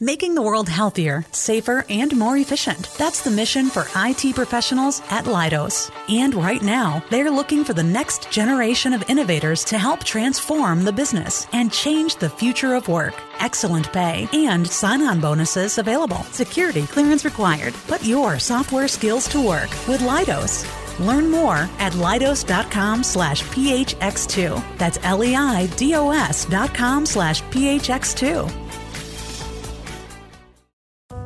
Making the world healthier, safer, and more efficient. That's the mission for IT professionals at Leidos. And right now, they're looking for the next generation of innovators to help transform the business and change the future of work. Excellent pay and sign on bonuses available. Security clearance required. Put your software skills to work with Leidos. Learn more at Leidos.com slash PHX2. That's L E I D O S dot com slash PHX2.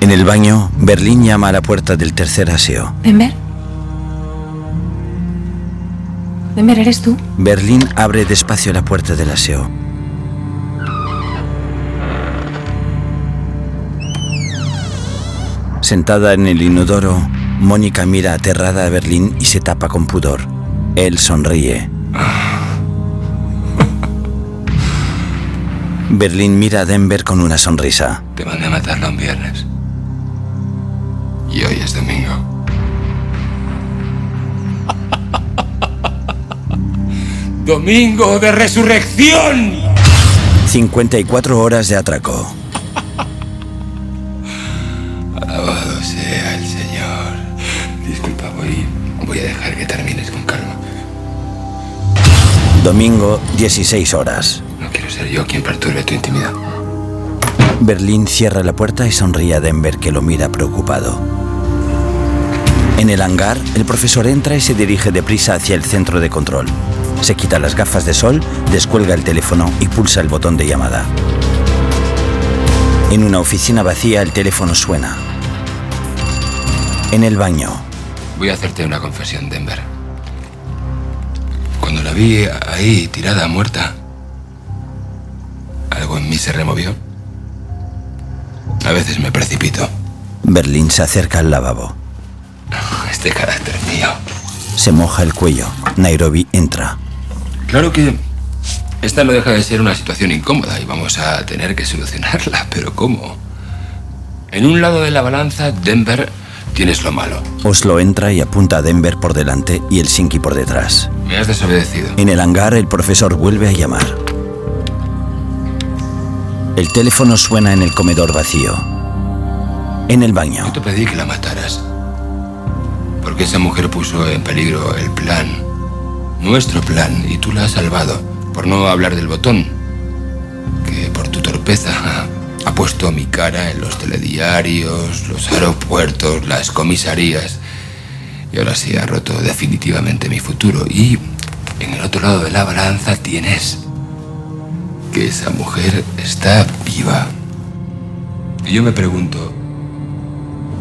En el baño, Berlín llama a la puerta del tercer aseo. Denver. Denver, ¿eres tú? Berlín abre despacio la puerta del aseo. Sentada en el inodoro, Mónica mira aterrada a Berlín y se tapa con pudor. Él sonríe. Berlín mira a Denver con una sonrisa. Te mandé a matarla un viernes. Y hoy es domingo. ¡Domingo de resurrección! 54 horas de atraco. Alabado sea el Señor. Disculpa, voy, voy a dejar que termines con calma. Domingo, 16 horas. No quiero ser yo quien perturbe tu intimidad. Berlín cierra la puerta y sonríe a Denver que lo mira preocupado. En el hangar, el profesor entra y se dirige deprisa hacia el centro de control. Se quita las gafas de sol, descuelga el teléfono y pulsa el botón de llamada. En una oficina vacía el teléfono suena. En el baño, Voy a hacerte una confesión, Denver. Cuando la vi ahí, tirada, muerta, algo en mí se removió. A veces me precipito. Berlín se acerca al lavabo. Este carácter mío. Se moja el cuello. Nairobi entra. Claro que esta no deja de ser una situación incómoda y vamos a tener que solucionarla, pero ¿cómo? En un lado de la balanza, Denver, tienes lo malo. Oslo entra y apunta a Denver por delante y el Sinki por detrás. Me has desobedecido. En el hangar, el profesor vuelve a llamar. El teléfono suena en el comedor vacío. En el baño, Yo te pedí que la mataras. Porque esa mujer puso en peligro el plan. Nuestro plan. Y tú la has salvado. Por no hablar del botón. Que por tu torpeza ha puesto mi cara en los telediarios, los aeropuertos, las comisarías. Y ahora sí ha roto definitivamente mi futuro. Y en el otro lado de la balanza tienes que esa mujer está viva. Y yo me pregunto,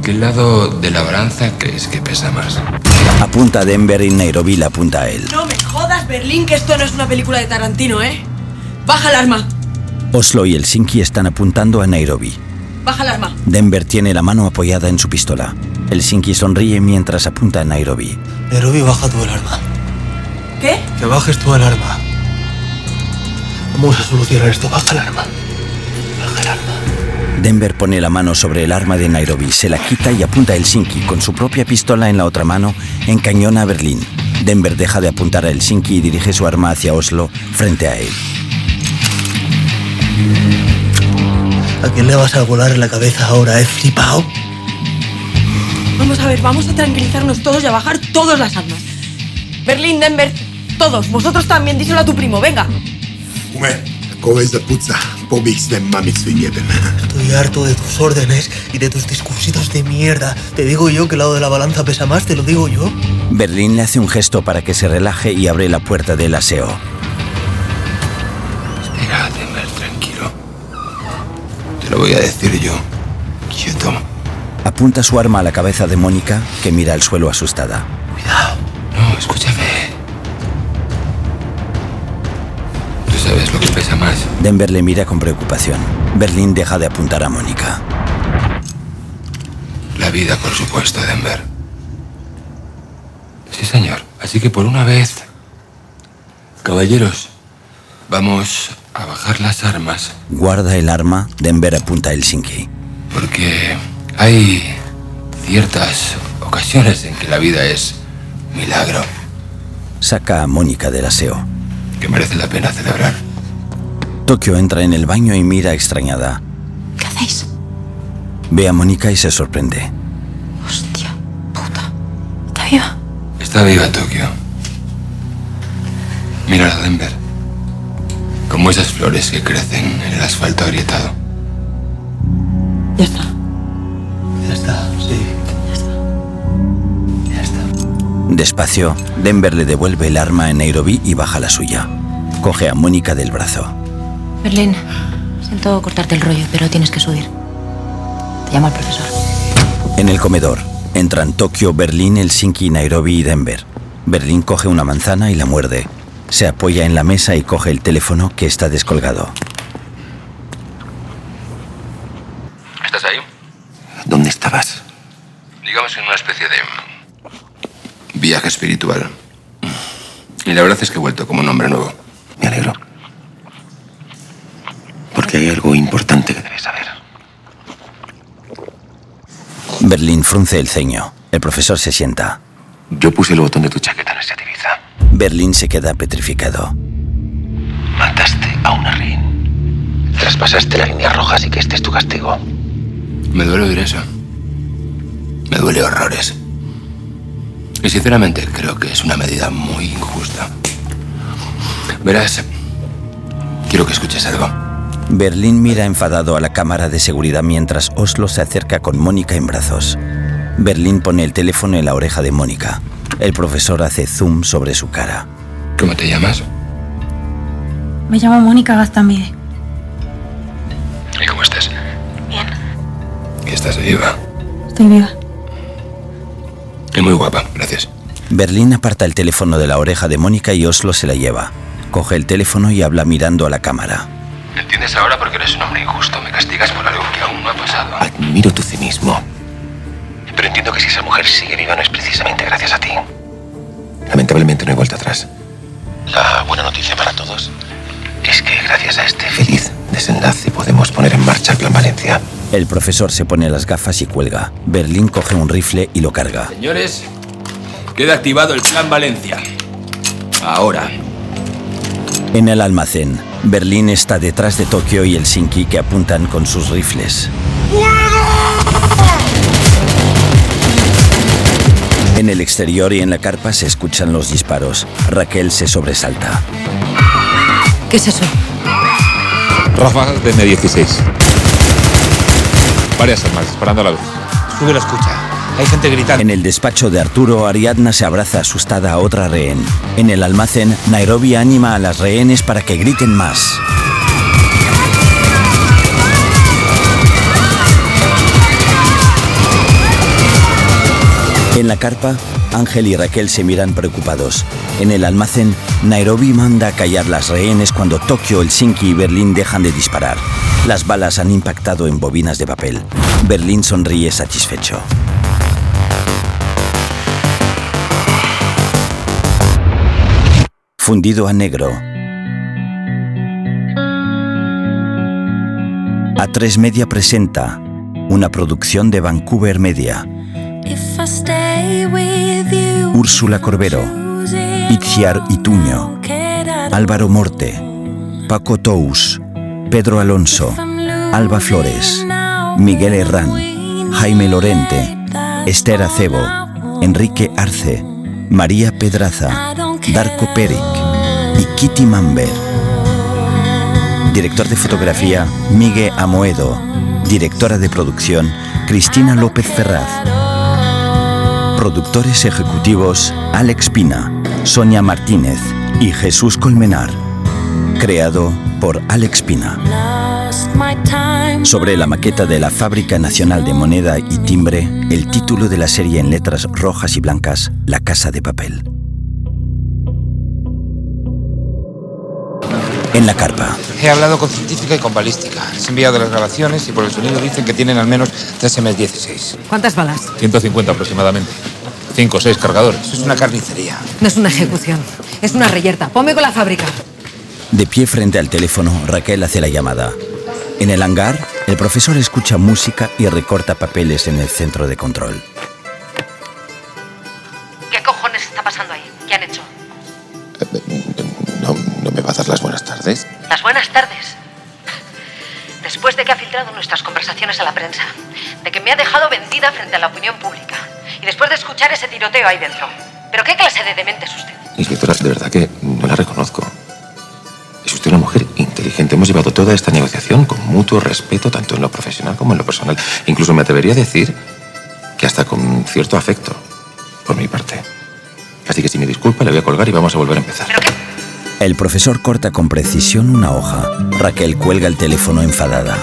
¿qué lado de la balanza crees que pesa más? apunta a Denver y Nairobi la apunta a él. No me jodas, Berlín, que esto no es una película de Tarantino, ¿eh? Baja el arma. Oslo y el Sinki están apuntando a Nairobi. Baja el arma. Denver tiene la mano apoyada en su pistola. El Sinki sonríe mientras apunta a Nairobi. Nairobi, baja tu el arma. ¿Qué? Que bajes tu el arma. Vamos a solucionar esto. Baja el arma. Denver pone la mano sobre el arma de Nairobi, se la quita y apunta a Helsinki. Con su propia pistola en la otra mano, encañona a Berlín. Denver deja de apuntar a Helsinki y dirige su arma hacia Oslo, frente a él. ¿A quién le vas a volar en la cabeza ahora, eh, flipao? Vamos a ver, vamos a tranquilizarnos todos y a bajar todas las armas. Berlín, Denver, todos. Vosotros también, díselo a tu primo, venga. Kogo za puca, pobih sve mamicu jebem. Estoy harto de tus órdenes y de tus discursitos de mierda. Te digo yo que el lado de la balanza pesa más, te lo digo yo. Berlín le hace un gesto para que se relaje y abre la puerta del aseo. Espera, Denver, tranquilo. Te lo voy a decir yo. Quieto. Apunta su arma a la cabeza de Mónica, que mira al suelo asustada. Cuidado. No, escúchame. Denver le mira con preocupación. Berlín deja de apuntar a Mónica. La vida, por supuesto, Denver. Sí, señor. Así que por una vez, caballeros, vamos a bajar las armas. Guarda el arma, Denver apunta a Helsinki. Porque hay ciertas ocasiones en que la vida es milagro. Saca a Mónica del aseo. Que merece la pena celebrar. Tokio entra en el baño y mira extrañada. ¿Qué hacéis? Ve a Mónica y se sorprende. Hostia, puta. ¿Está viva? Está viva Tokio. Mira Denver. Como esas flores que crecen en el asfalto agrietado. Ya está. Ya está, sí. Ya está. Despacio, Denver le devuelve el arma a Nairobi y baja la suya. Coge a Mónica del brazo. Berlín, siento cortarte el rollo, pero tienes que subir. Te llama el profesor. En el comedor, entran Tokio, Berlín, Helsinki, Nairobi y Denver. Berlín coge una manzana y la muerde. Se apoya en la mesa y coge el teléfono que está descolgado. ¿Estás ahí? ¿Dónde estabas? Digamos en una especie de viaje espiritual. Y la verdad es que he vuelto como un hombre nuevo. Me alegro. Hay algo importante que debes saber. Berlín frunce el ceño. El profesor se sienta. Yo puse el botón de tu chaqueta en ese divisa. Berlín se queda petrificado. Mataste a una rehén. Traspasaste la línea roja, así que este es tu castigo. Me duele oír eso. Me duele horrores. Y sinceramente creo que es una medida muy injusta. Verás, quiero que escuches algo. Berlín mira enfadado a la cámara de seguridad mientras Oslo se acerca con Mónica en brazos. Berlín pone el teléfono en la oreja de Mónica. El profesor hace zoom sobre su cara. ¿Cómo te llamas? Me llamo Mónica Gaztamide. ¿Y cómo estás? Bien. ¿Y estás viva? Estoy viva. Y muy guapa, gracias. Berlín aparta el teléfono de la oreja de Mónica y Oslo se la lleva. Coge el teléfono y habla mirando a la cámara. ¿Me entiendes ahora porque eres un hombre injusto? Me castigas por algo que aún no ha pasado. Admiro tu cinismo. Pero entiendo que si esa mujer sigue viva no es precisamente gracias a ti. Lamentablemente no hay vuelta atrás. La buena noticia para todos es que gracias a este feliz desenlace podemos poner en marcha el Plan Valencia. El profesor se pone las gafas y cuelga. Berlín coge un rifle y lo carga. Señores, queda activado el Plan Valencia. Ahora. En el almacén, Berlín está detrás de Tokio y Helsinki que apuntan con sus rifles. En el exterior y en la carpa se escuchan los disparos. Raquel se sobresalta. ¿Qué es eso? Ráfagas de M16. Varias armas disparando a la vez. Sube la escucha. Hay gente gritando. En el despacho de Arturo, Ariadna se abraza asustada a otra rehén. En el almacén, Nairobi anima a las rehenes para que griten más. En la carpa, Ángel y Raquel se miran preocupados. En el almacén, Nairobi manda a callar las rehenes cuando Tokio, Helsinki y Berlín dejan de disparar. Las balas han impactado en bobinas de papel. Berlín sonríe satisfecho. Fundido a negro. A3 Media presenta una producción de Vancouver Media. Úrsula Corbero, Itziar Ituño, Álvaro Morte, Paco Tous, Pedro Alonso, Alba Flores, Miguel Herrán, Jaime Lorente, Esther Acebo, Enrique Arce, María Pedraza, Darko Peric y Kitty Mamber. Director de fotografía, Miguel Amoedo. Directora de producción, Cristina López Ferraz. Productores ejecutivos, Alex Pina, Sonia Martínez y Jesús Colmenar. Creado por Alex Pina. Sobre la maqueta de la Fábrica Nacional de Moneda y Timbre, el título de la serie en letras rojas y blancas, La Casa de Papel. En la carpa, He hablado con científica y con balística. Les he enviado las grabaciones y por el sonido dicen que tienen al menos 3 M16. ¿Cuántas balas? 150 aproximadamente. 5 o 6 cargadores. Eso es una carnicería. No es una ejecución, es una reyerta. Ponme con la fábrica. de pie frente al teléfono, Raquel hace la llamada. En el hangar, el profesor escucha música y recorta papeles en el centro de control. Nuestras conversaciones a la prensa, de que me ha dejado vendida frente a la opinión pública, y después de escuchar ese tiroteo ahí dentro. ¿Pero qué clase de demente es usted? Inspectora, de verdad que no la reconozco. Es usted una mujer inteligente. Hemos llevado toda esta negociación con mutuo respeto, tanto en lo profesional como en lo personal. Incluso me atrevería a decir que hasta con cierto afecto, por mi parte. Así que si me disculpa, le voy a colgar y vamos a volver a empezar. El profesor corta con precisión una hoja. Raquel cuelga el teléfono enfadada.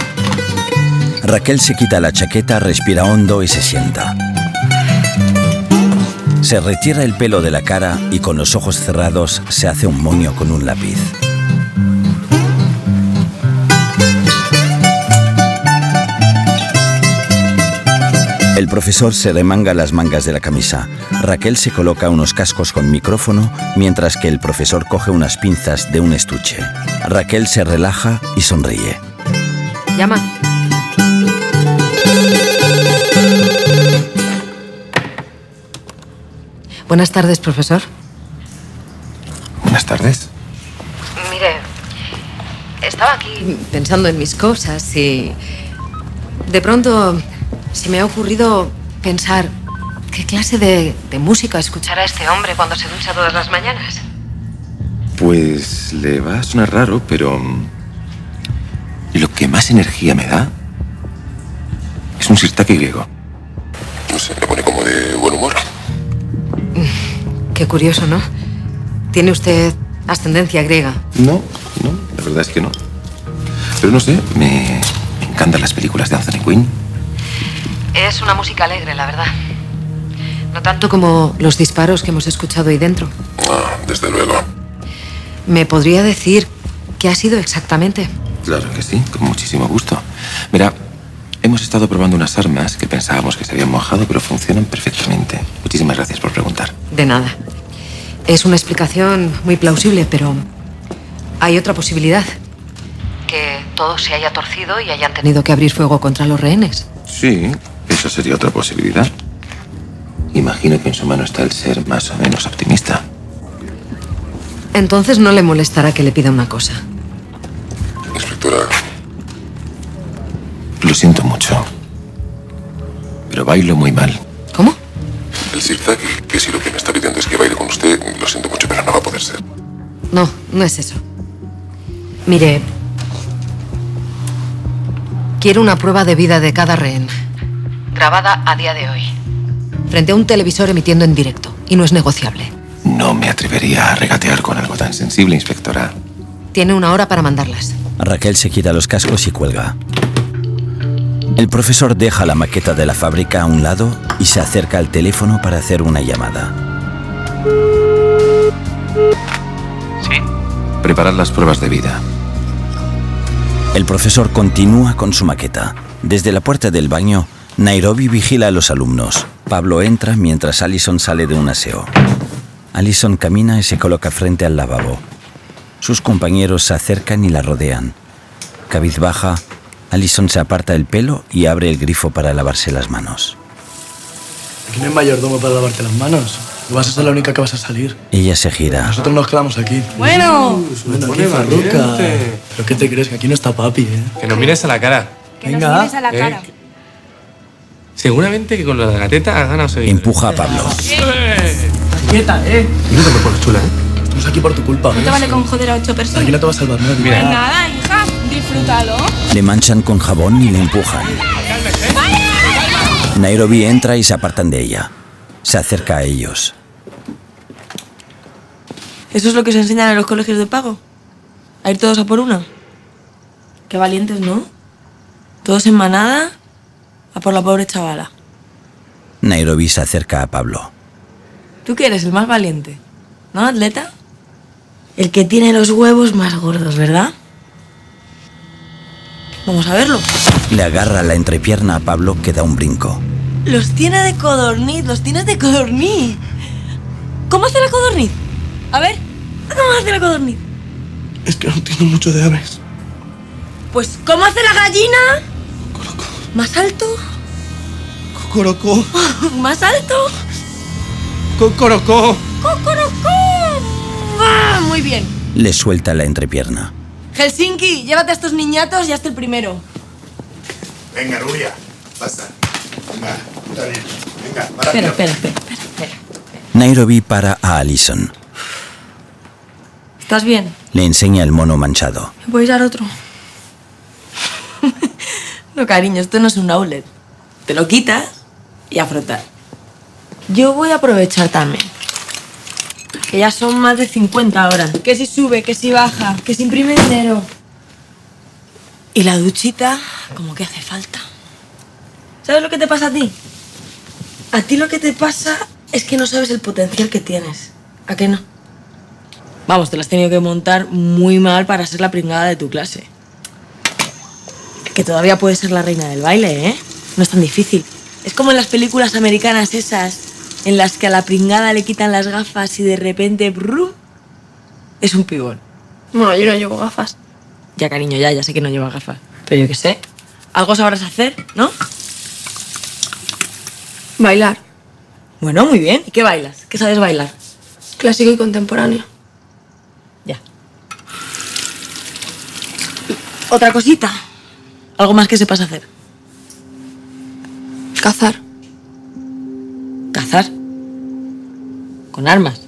Raquel se quita la chaqueta, respira hondo y se sienta. Se retira el pelo de la cara y con los ojos cerrados se hace un moño con un lápiz. El profesor se remanga las mangas de la camisa. Raquel se coloca unos cascos con micrófono mientras que el profesor coge unas pinzas de un estuche. Raquel se relaja y sonríe. Llama. Buenas tardes, profesor. Buenas tardes. Mire, estaba aquí pensando en mis cosas y de pronto se me ha ocurrido pensar qué clase de, de música escuchará este hombre cuando se ducha todas las mañanas. Pues le va a sonar raro, pero mm, lo que más energía me da es un sirtaki griego. No sé, me pone Qué curioso, ¿no? Tiene usted ascendencia griega. No, no, la verdad es que no. Pero no sé, me, me encantan las películas de Anthony Quinn. Es una música alegre, la verdad. No tanto como los disparos que hemos escuchado ahí dentro. Ah, desde luego. ¿Me podría decir qué ha sido exactamente? Claro que sí, con muchísimo gusto. Verá, hemos estado probando unas armas que pensábamos que se habían mojado, pero funcionan perfectamente. Muchísimas gracias por preguntar. De nada. Es una explicación muy plausible, pero hay otra posibilidad. Que todo se haya torcido y hayan tenido que abrir fuego contra los rehenes. Sí, esa sería otra posibilidad. Imagino que en su mano está el ser más o menos optimista. Entonces no le molestará que le pida una cosa. Lo siento mucho. Pero bailo muy mal. ¿Cómo? El Sirtaki, que si lo que me está pidiendo es que baile con usted, lo siento mucho, pero no va a poder ser. No, no es eso. Mire, quiero una prueba de vida de cada rehén, grabada a día de hoy, frente a un televisor emitiendo en directo, y no es negociable. No me atrevería a regatear con algo tan sensible, inspectora. Tiene una hora para mandarlas. Raquel se quita los cascos y cuelga. El profesor deja la maqueta de la fábrica a un lado y se acerca al teléfono para hacer una llamada. Sí. Preparar las pruebas de vida. El profesor continúa con su maqueta. Desde la puerta del baño, Nairobi vigila a los alumnos. Pablo entra mientras Allison sale de un aseo. Allison camina y se coloca frente al lavabo. Sus compañeros se acercan y la rodean. Cabizbaja, Allison se aparta el pelo y abre el grifo para lavarse las manos. Aquí no hay mayordomo para lavarte las manos. No vas a ser la única que vas a salir. Ella se gira. Nosotros nos quedamos aquí. Bueno. Bueno, pone aquí, Farruca. ¿Pero qué te crees? Que aquí no está papi, ¿eh? Que nos mires a la cara. Que Venga. nos mires a la Eh, cara. Seguramente que con la gateta has ganado seguir. Empuja a Pablo. Quieta, ¿eh? Y no te me pones chula, ¿eh? Estamos aquí por tu culpa. No te vale con joder a ocho personas. Aquí no te va a salvar nadie. Pues nada, disfrútalo. Le manchan con jabón y le empujan. Nairobi entra y se apartan de ella. Se acerca a ellos. ¿Eso es lo que se enseñan en los colegios de pago? ¿A ir todos a por una? Qué valientes, ¿no? Todos en manada a por la pobre chavala. Nairobi se acerca a Pablo. ¿Tú qué eres, el más valiente? ¿No, atleta? El que tiene los huevos más gordos, ¿verdad? Vamos a verlo. Le agarra la entrepierna a Pablo que da un brinco. Los tiene de codorniz, los tienes de codorniz. ¿Cómo hace la codorniz? A ver, ¿cómo hace la codorniz? Es que no entiendo mucho de aves. Pues, ¿cómo hace la gallina? ¿Más alto? Cocorocó. ¿Más alto? Cocorocó. ¡Cocorocó! ¡Ah, muy bien. Le suelta la entrepierna. Helsinki, llévate a estos niñatos y hazte el primero. Venga, rubia, pasa. Venga, dale. Venga, para Espera, espera, espera, espera. Nairobi para a Allison. ¿Estás bien? Le enseña el mono manchado. ¿Me puedes dar otro? no, cariño, esto no es un outlet. Te lo quitas y a frotar. Yo voy a aprovechar también. Que ya son más de 50 ahora. Que si sube, que si baja, que si imprime dinero. Y la duchita, como que hace falta. ¿Sabes lo que te pasa a ti? A ti lo que te pasa es que no sabes el potencial que tienes. ¿A qué no? Vamos, te lo has tenido que montar muy mal para ser la pringada de tu clase. Que todavía puedes ser la reina del baile, ¿eh? No es tan difícil. Es como en las películas americanas esas, en las que a la pringada le quitan las gafas y de repente, ¡brum! Es un pibón. Bueno, yo no llevo gafas. Ya, cariño, ya, ya sé que no lleva gafas. Pero yo qué sé. Algo sabrás hacer, ¿no? Bailar. Bueno, muy bien. ¿Y qué bailas? ¿Qué sabes bailar? Clásico y contemporáneo. Ya. Otra cosita. Algo más que sepas hacer. Cazar. Cazar. Con armas.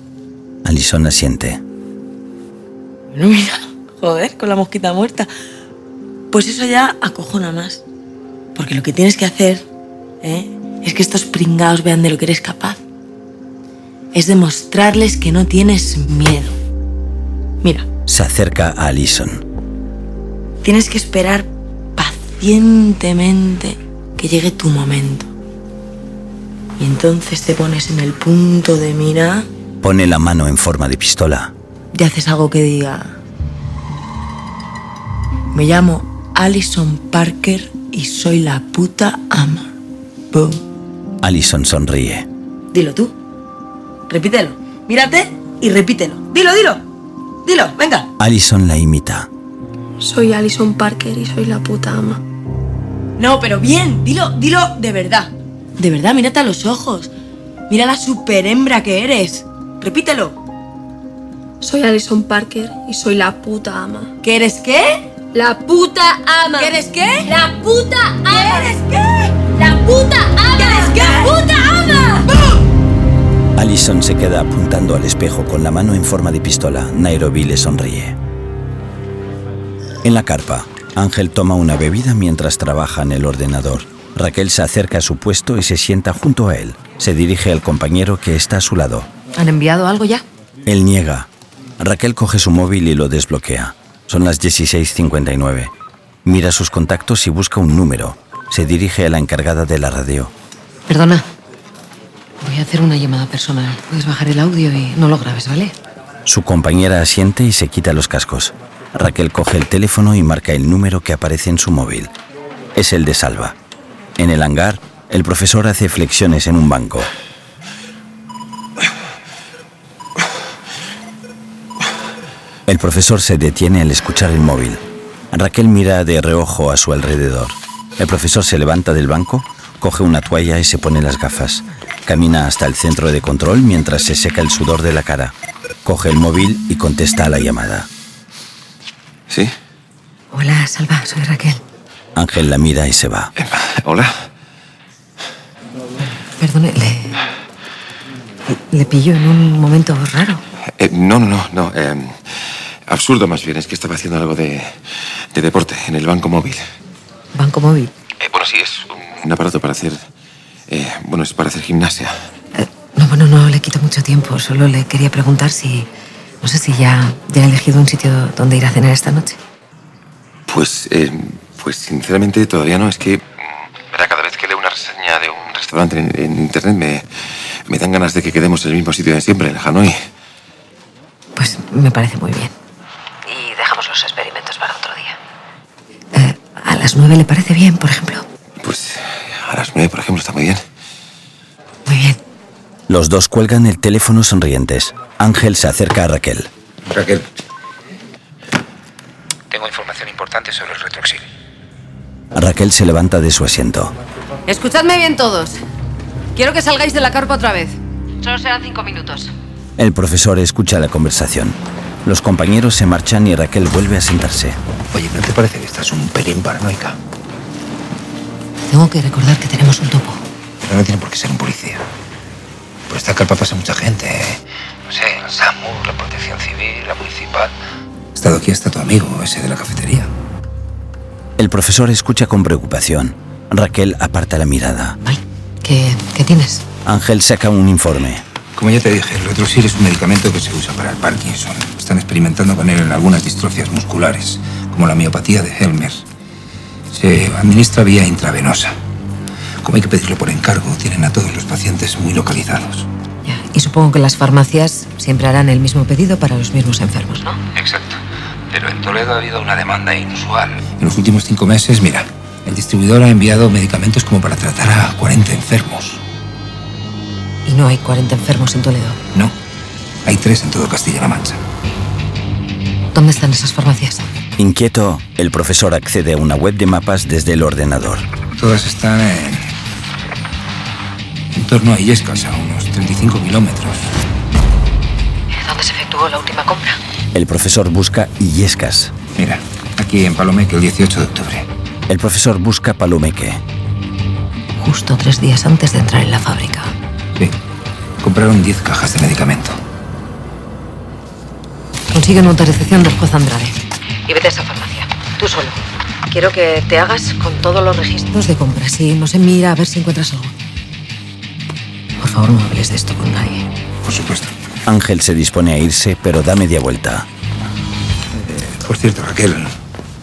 Allison asiente. Bueno, mira. Joder, con la mosquita muerta. Pues eso ya acojona más. Porque lo que tienes que hacer, ¿eh? Es que estos pringados vean de lo que eres capaz. Es demostrarles que no tienes miedo. Mira, Se acerca a Allison. tienes que esperar pacientemente que llegue tu momento. Y entonces te pones en el punto de mira Pone la mano en forma de pistola. y haces algo que diga. Me llamo Alison Parker y soy la puta ama. Boom. Allison sonríe. Dilo tú. Repítelo. Mírate y repítelo. Dilo, dilo. Dilo, venga. Allison la imita. Soy Alison Parker y soy la puta ama. No, pero bien. Dilo, dilo de verdad. De verdad, mírate a los ojos. Mira la super hembra que eres. Repítelo. Soy Alison Parker y soy la puta ama. ¿Qué eres qué? La puta ama. ¿Qué eres qué? La puta ama. ¿Qué eres qué? La puta ama. ¿Qué eres qué? La puta ama. Allison se queda apuntando al espejo con la mano en forma de pistola. Nairobi le sonríe. En la carpa, Ángel toma una bebida mientras trabaja en el ordenador. Raquel se acerca a su puesto y se sienta junto a él. Se dirige al compañero que está a su lado. ¿Han enviado algo ya? Él niega. Raquel coge su móvil y lo desbloquea. Son las 16.59. Mira sus contactos y busca un número. Se dirige a la encargada de la radio. Perdona. Voy a hacer una llamada personal. Puedes bajar el audio y no lo grabes, ¿vale? Su compañera asiente y se quita los cascos. Raquel coge el teléfono y marca el número que aparece en su móvil. Es el de Salva. En el hangar, el profesor hace flexiones en un banco. El profesor se detiene al escuchar el móvil. Raquel mira de reojo a su alrededor. El profesor se levanta del banco, coge una toalla y se pone las gafas. Camina hasta el centro de control mientras se seca el sudor de la cara. Coge el móvil y contesta a la llamada. ¿Sí? Hola, Salva, soy Raquel. Ángel la mira y se va. Hola. Perdone, le. Le pillo en un momento raro. Eh, no, no, no, no. eh, absurdo más bien. Es que estaba haciendo algo de, de deporte en el banco móvil. Banco móvil. Eh, bueno, sí, es un aparato para hacer... eh, bueno, es para hacer gimnasia. No, bueno, no le quito mucho tiempo. Solo le quería preguntar si. No sé si ya, ya ha elegido un sitio donde ir a cenar esta noche. Pues, eh, pues sinceramente todavía no. Es que, verá, cada vez que leo una reseña de un restaurante en, en internet me, me dan ganas de que quedemos en el mismo sitio de siempre, en Hanoi. Pues me parece muy bien. Y dejamos los experimentos para otro día. Eh, ¿A las nueve le parece bien, por ejemplo? Pues a las nueve, por ejemplo, está muy bien. Muy bien. Los dos cuelgan el teléfono sonrientes. Ángel se acerca a Raquel. Raquel. Tengo información importante sobre el retroxil. Raquel se levanta de su asiento. Escuchadme bien todos. Quiero que salgáis de la carpa otra vez. Solo serán cinco minutos. El profesor escucha la conversación. Los compañeros se marchan y Raquel vuelve a sentarse. Oye, ¿no te parece que estás un pelín paranoica? Tengo que recordar que tenemos un topo. Pero no tiene por qué ser un policía. Por esta carpa pasa mucha gente. No sé, el SAMU, la protección civil, la municipal. Ha estado aquí hasta tu amigo, ese de la cafetería. El profesor escucha con preocupación. Raquel aparta la mirada. ¿Qué, qué tienes? Ángel saca un informe. Como ya te dije, el retrosil es un medicamento que se usa para el Parkinson. Están experimentando con él en algunas distrofias musculares, como la miopatía de Helmer. Se administra vía intravenosa. Como hay que pedirlo por encargo, tienen a todos los pacientes muy localizados. Y supongo que las farmacias siempre harán el mismo pedido para los mismos enfermos, ¿no? Exacto. Pero en Toledo ha habido una demanda inusual. En los últimos cinco meses, mira, el distribuidor ha enviado medicamentos como para tratar a 40 enfermos. Y no hay 40 enfermos en Toledo. No, hay tres en todo Castilla-La Mancha. ¿Dónde están esas farmacias? Inquieto, el profesor accede a una web de mapas desde el ordenador. Todas están en... en torno a Illescas, a unos 35 kilómetros. ¿Dónde se efectuó la última compra? El profesor busca Illescas. Mira, aquí en Palomeque el 18 de octubre. El profesor busca Palomeque. Justo tres días antes de entrar en la fábrica. Sí. Compraron 10 cajas de medicamento. Consigue una autorización del juez Andrade. Y vete a esa farmacia. Tú solo. Quiero que te hagas con todos los registros de compra. Si no se mira a ver si encuentras algo. Por favor, no hables de esto con nadie. Por supuesto. Ángel se dispone a irse, pero da media vuelta. Por cierto, Raquel.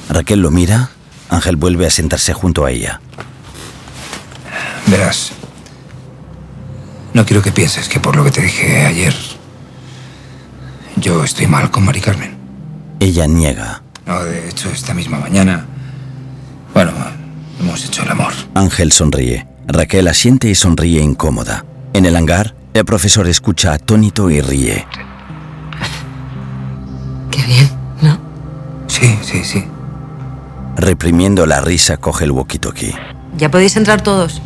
Raquel lo mira. Ángel vuelve a sentarse junto a ella. Verás. No quiero que pienses que por lo que te dije ayer. Yo estoy mal con Mari Carmen. Ella niega. No, de hecho, esta misma mañana. Bueno, hemos hecho el amor. Ángel sonríe. Raquel asiente y sonríe incómoda. En el hangar, el profesor escucha atónito y ríe. Qué bien, ¿no? Sí, sí, sí. Reprimiendo la risa, coge el walkie-talkie. Ya podéis entrar todos.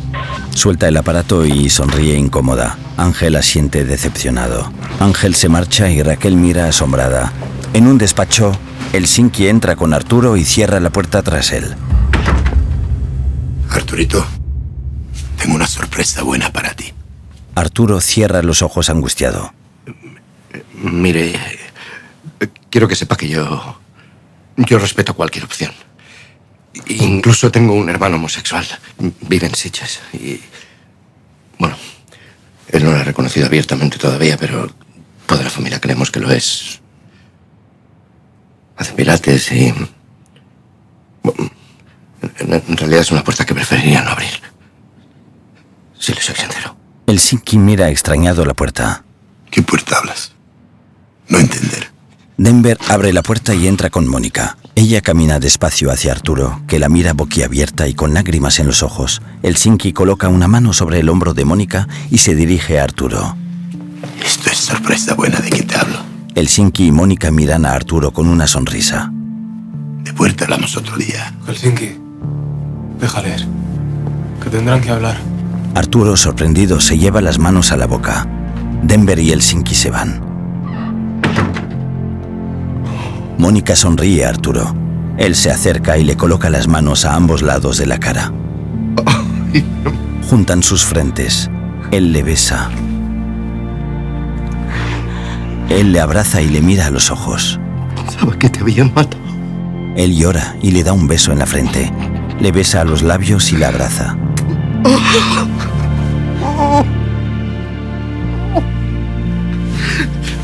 Suelta el aparato y sonríe incómoda. Ángel asiente decepcionado. Ángel se marcha y Raquel mira asombrada. En un despacho, el Sinki entra con Arturo y cierra la puerta tras él. Arturito, tengo una sorpresa buena para ti. Arturo cierra los ojos angustiado. Mire, quiero que sepa que yo. Yo respeto cualquier opción. Incluso tengo un hermano homosexual. Vive en Sitges. Y. Bueno, él no lo ha reconocido abiertamente todavía, pero toda la familia creemos que lo es. Hace pilates y. en realidad es una puerta que preferiría no abrir. Si le soy sincero. El Sinki mira extrañado la puerta. ¿Qué puerta hablas? No entender. Denver abre la puerta y entra con Mónica. Ella camina despacio hacia Arturo, que la mira boquiabierta y con lágrimas en los ojos. El Sinki coloca una mano sobre el hombro de Mónica y se dirige a Arturo. Esto es sorpresa buena de que te hablo. El Sinki y Mónica miran a Arturo con una sonrisa. De puerta hablamos otro día. Helsinki, deja leer. Que tendrán que hablar. Arturo, sorprendido, se lleva las manos a la boca. Denver y Helsinki se van. Mónica sonríe a Arturo. Él se acerca y le coloca las manos a ambos lados de la cara. Juntan sus frentes. Él le besa. Él le abraza y le mira a los ojos. Pensaba que te habían matado. Él llora y le da un beso en la frente. Le besa a los labios y la abraza.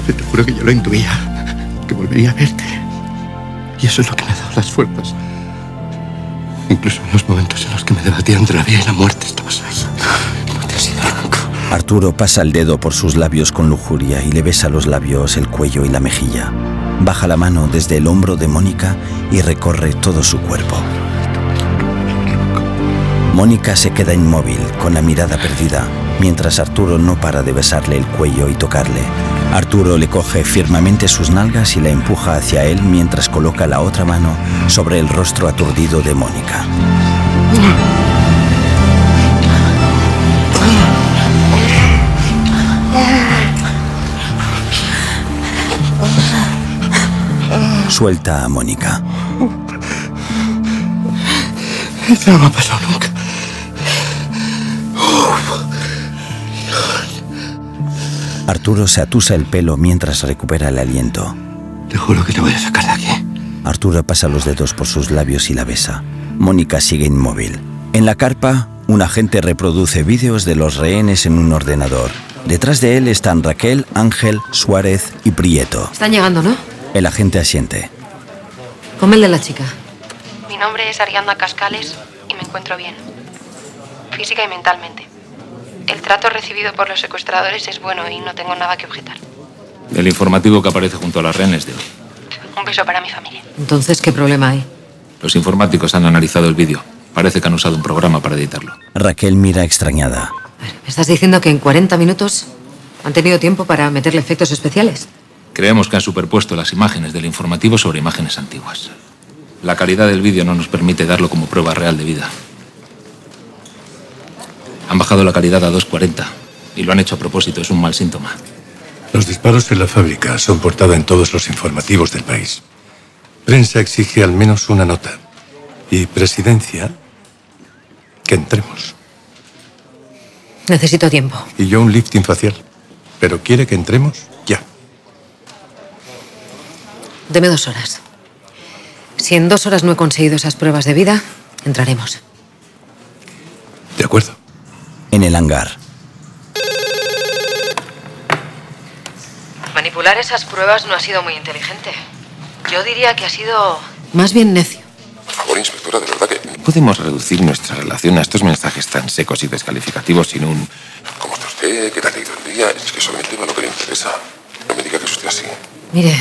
Te juro que yo lo intuía. Que volvería a verte. Y eso es lo que me ha dado las fuerzas. Incluso en los momentos en los que me debatía entre la vida y la muerte, estabas ahí. No te has ido nunca. Arturo pasa el dedo por sus labios con lujuria y le besa los labios, el cuello y la mejilla. Baja la mano desde el hombro de Mónica y recorre todo su cuerpo. Mónica se queda inmóvil, con la mirada perdida, mientras Arturo no para de besarle el cuello y tocarle. Arturo le coge firmemente sus nalgas y la empuja hacia él mientras coloca la otra mano sobre el rostro aturdido de Mónica. Suelta a Mónica. No me ha pasado nunca. Arturo se atusa el pelo mientras recupera el aliento. Te juro que te voy a sacar de aquí. Arturo pasa los dedos por sus labios y la besa. Mónica sigue inmóvil. En la carpa, un agente reproduce vídeos de los rehenes en un ordenador. Detrás de él están Raquel, Ángel, Suárez y Prieto. Están llegando, ¿no? El agente asiente. Come el de la chica. Mi nombre es Ariadna Cascales y me encuentro bien. Física y mentalmente. El trato recibido por los secuestradores es bueno y no tengo nada que objetar. El informativo que aparece junto a las rehenes de hoy. Un beso para mi familia. Entonces, ¿qué problema hay? Los informáticos han analizado el vídeo. Parece que han usado un programa para editarlo. Raquel mira extrañada. ¿Me estás diciendo que en 40 minutos han tenido tiempo para meterle efectos especiales? Creemos que han superpuesto las imágenes del informativo sobre imágenes antiguas. La calidad del vídeo no nos permite darlo como prueba real de vida. Han bajado la calidad a 2.40 y lo han hecho a propósito, es un mal síntoma. Los disparos en la fábrica son portada en todos los informativos del país. Prensa exige al menos una nota. Y presidencia, que entremos. Necesito tiempo. Y yo un lifting facial. Pero quiere que entremos ya. Deme dos horas. Si en dos horas no he conseguido esas pruebas de vida, entraremos. De acuerdo. En el hangar. Manipular esas pruebas no ha sido muy inteligente. Yo diría que ha sido... Más bien necio. Por favor, inspectora, de verdad que... Podemos reducir nuestra relación a estos mensajes tan secos y descalificativos sin un... ¿Cómo está usted? ¿Qué tal ha ido el día? Es que sobre el tema lo que le interesa. No me diga que es usted así. Mire,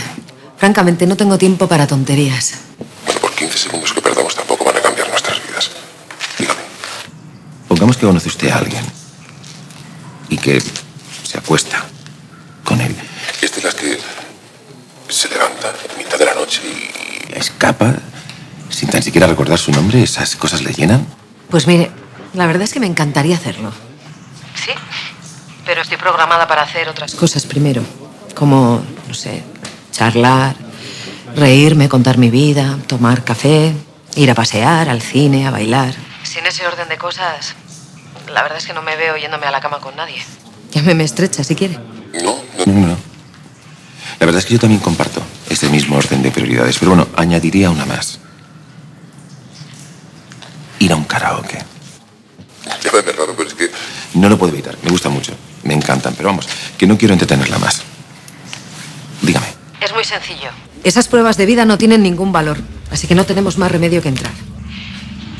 francamente no tengo tiempo para tonterías. Bueno, por 15 segundos que perdamos tampoco van a cambiar nuestras vidas. Pongamos que conoce usted a alguien y que se acuesta con él. Es de las que se levanta en mitad de la noche y... Escapa sin tan siquiera recordar su nombre. ¿Esas cosas le llenan? Pues mire, la verdad es que me encantaría hacerlo. Sí, pero estoy programada para hacer otras cosas primero. Como, no sé, charlar, reírme, contar mi vida, tomar café, ir a pasear, al cine, a bailar. Sin ese orden de cosas, la verdad es que no me veo yéndome a la cama con nadie. Llámeme estrecha si quiere. No, no, no. La verdad es que yo también comparto ese mismo orden de prioridades, pero bueno, añadiría una más. Ir a un karaoke. Llámame raro, pero es que... No lo puedo evitar, me gusta mucho, me encantan, pero vamos, que no quiero entretenerla más. Dígame. Es muy sencillo. Esas pruebas de vida no tienen ningún valor, así que no tenemos más remedio que entrar.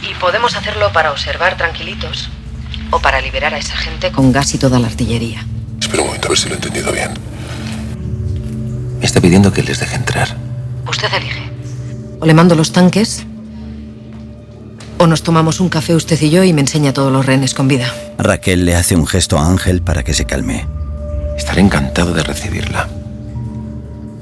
Y podemos hacerlo para observar tranquilitos o para liberar a esa gente con gas y toda la artillería. Espera un momento, a ver si lo he entendido bien. Me está pidiendo que les deje entrar. Usted elige. O le mando los tanques, o nos tomamos un café usted y yo y me enseña todos los rehenes con vida. Raquel le hace un gesto a Ángel para que se calme. Estaré encantado de recibirla.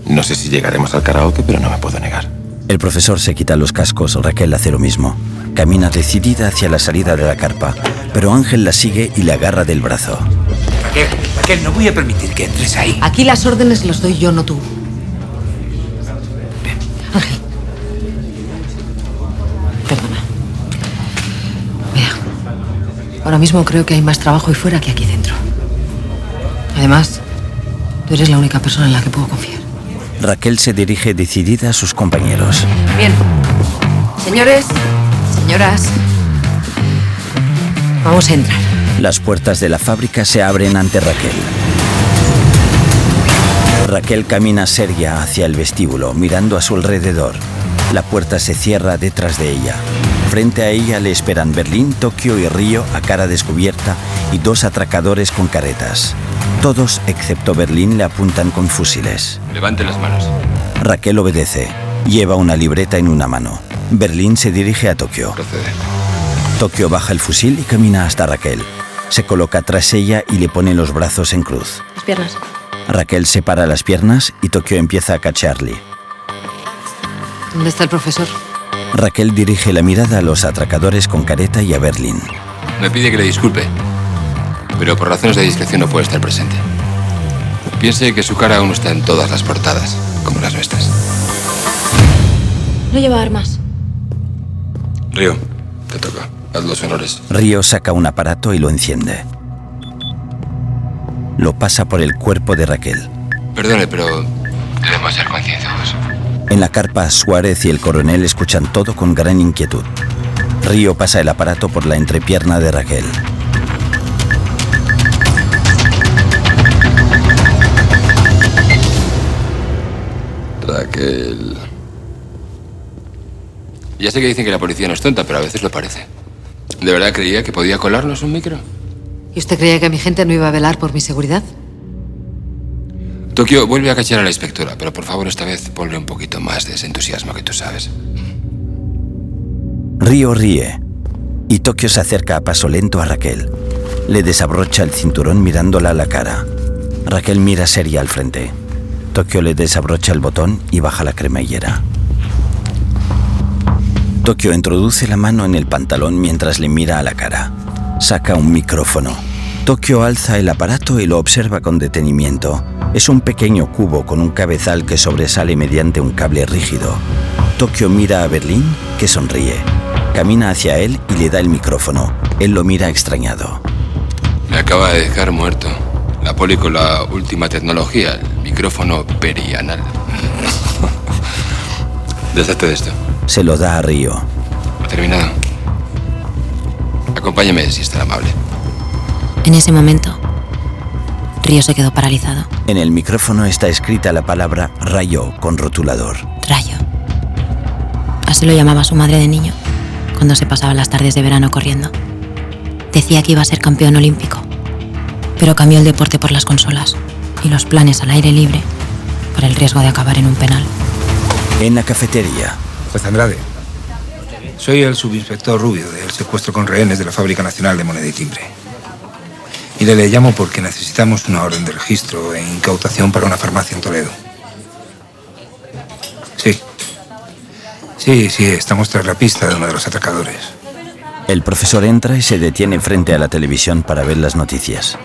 No sé si llegaremos al karaoke, pero no me puedo negar. El profesor se quita los cascos, Raquel hace lo mismo. Camina decidida hacia la salida de la carpa, pero Ángel la sigue y le agarra del brazo. Raquel, Raquel, no voy a permitir que entres ahí. Aquí las órdenes las doy yo, no tú. Ángel. Perdona. Mira, ahora mismo creo que hay más trabajo ahí fuera que aquí dentro. Además, tú eres la única persona en la que puedo confiar. Raquel se dirige decidida a sus compañeros. Bien. Señores, señoras, vamos a entrar. Las puertas de la fábrica se abren ante Raquel. Raquel camina seria hacia el vestíbulo, mirando a su alrededor. La puerta se cierra detrás de ella. Frente a ella le esperan Berlín, Tokio y Río a cara descubierta y dos atracadores con caretas. Todos, excepto Berlín, le apuntan con fusiles. Levante las manos. Raquel obedece. Lleva una libreta en una mano. Berlín se dirige a Tokio. Procede. Tokio baja el fusil y camina hasta Raquel. Se coloca tras ella y le pone los brazos en cruz. Las piernas. Raquel separa las piernas y Tokio empieza a cachearle. ¿Dónde está el profesor? Raquel dirige la mirada a los atracadores con careta y a Berlín. Me pide que le disculpe, pero por razones de discreción no puede estar presente. Piense que su cara aún está en todas las portadas, como las nuestras. No lleva armas. Río, te toca. Haz los honores. Río saca un aparato y lo enciende. Lo pasa por el cuerpo de Raquel. Perdone, pero debemos ser coincidenciosos. En la carpa, Suárez y el coronel escuchan todo con gran inquietud. Río pasa el aparato por la entrepierna de Raquel. Ya sé que dicen que la policía no es tonta, pero a veces lo parece. ¿De verdad creía que podía colarnos un micro? ¿Y usted creía que mi gente no iba a velar por mi seguridad? Tokio, vuelve a cachar a la inspectora, pero por favor esta vez ponle un poquito más de ese entusiasmo que tú sabes. Río ríe y Tokio se acerca a paso lento a Raquel. Le desabrocha el cinturón mirándola a la cara. Raquel mira seria al frente. Tokio le desabrocha el botón y baja la cremallera. Tokio introduce la mano en el pantalón mientras le mira a la cara. Saca un micrófono. Tokio alza el aparato y lo observa con detenimiento. Es un pequeño cubo con un cabezal que sobresale mediante un cable rígido. Tokio mira a Berlín, que sonríe. Camina hacia él y le da el micrófono. Él lo mira extrañado. Me acaba de dejar muerto. La poli con la última tecnología, micrófono perianal. Deshazte de esto. Se lo da a Río. ¿Ha terminado? Acompáñame si es tan amable. En ese momento, Río se quedó paralizado. En el micrófono está escrita la palabra rayo con rotulador. Rayo. Así lo llamaba su madre de niño, cuando se pasaba las tardes de verano corriendo. Decía que iba a ser campeón olímpico, pero cambió el deporte por las consolas y los planes al aire libre por el riesgo de acabar en un penal. En la cafetería, Juez Andrade, soy el subinspector Rubio del secuestro con rehenes de la Fábrica Nacional de Moneda y Timbre. Y le, le llamo porque necesitamos una orden de registro e incautación para una farmacia en Toledo. Sí. Sí, sí, estamos tras la pista de uno de los atracadores. el profesor entra y se detiene frente a la televisión para ver las noticias.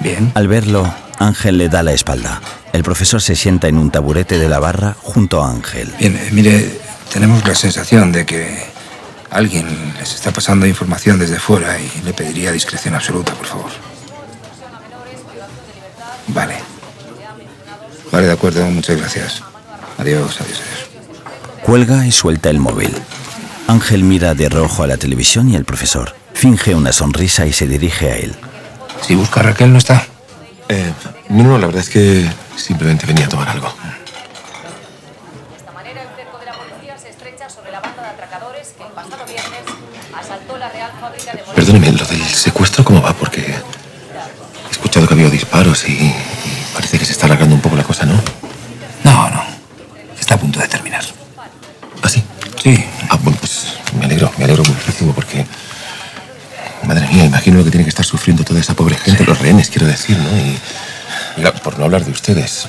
Bien. Al verlo, Ángel le da la espalda. El profesor se sienta en un taburete de la barra junto a Ángel. Bien, eh, mire, tenemos la sensación de que alguien les está pasando información desde fuera y le pediría discreción absoluta, por favor. Vale. Vale, de acuerdo, muchas gracias. Adiós, adiós, adiós. Cuelga y suelta el móvil. Ángel mira de rojo a la televisión y el profesor. Finge una sonrisa y se dirige a él. Si busca a Raquel, no está. Eh, no, no, la verdad es que simplemente venía a tomar algo. Perdóneme, lo del secuestro, ¿cómo va? Porque he escuchado que había disparos y, y parece que se está alargando un poco la cosa, ¿no? No, no. Está a punto de terminar. ¿Ah, sí? Sí. Ah, bueno, pues me alegro, me alegro muchísimo porque... Madre mía, imagino lo que tiene que estar sufriendo toda esa pobre gente, los rehenes, quiero decir, ¿no? Y, y por no hablar de ustedes.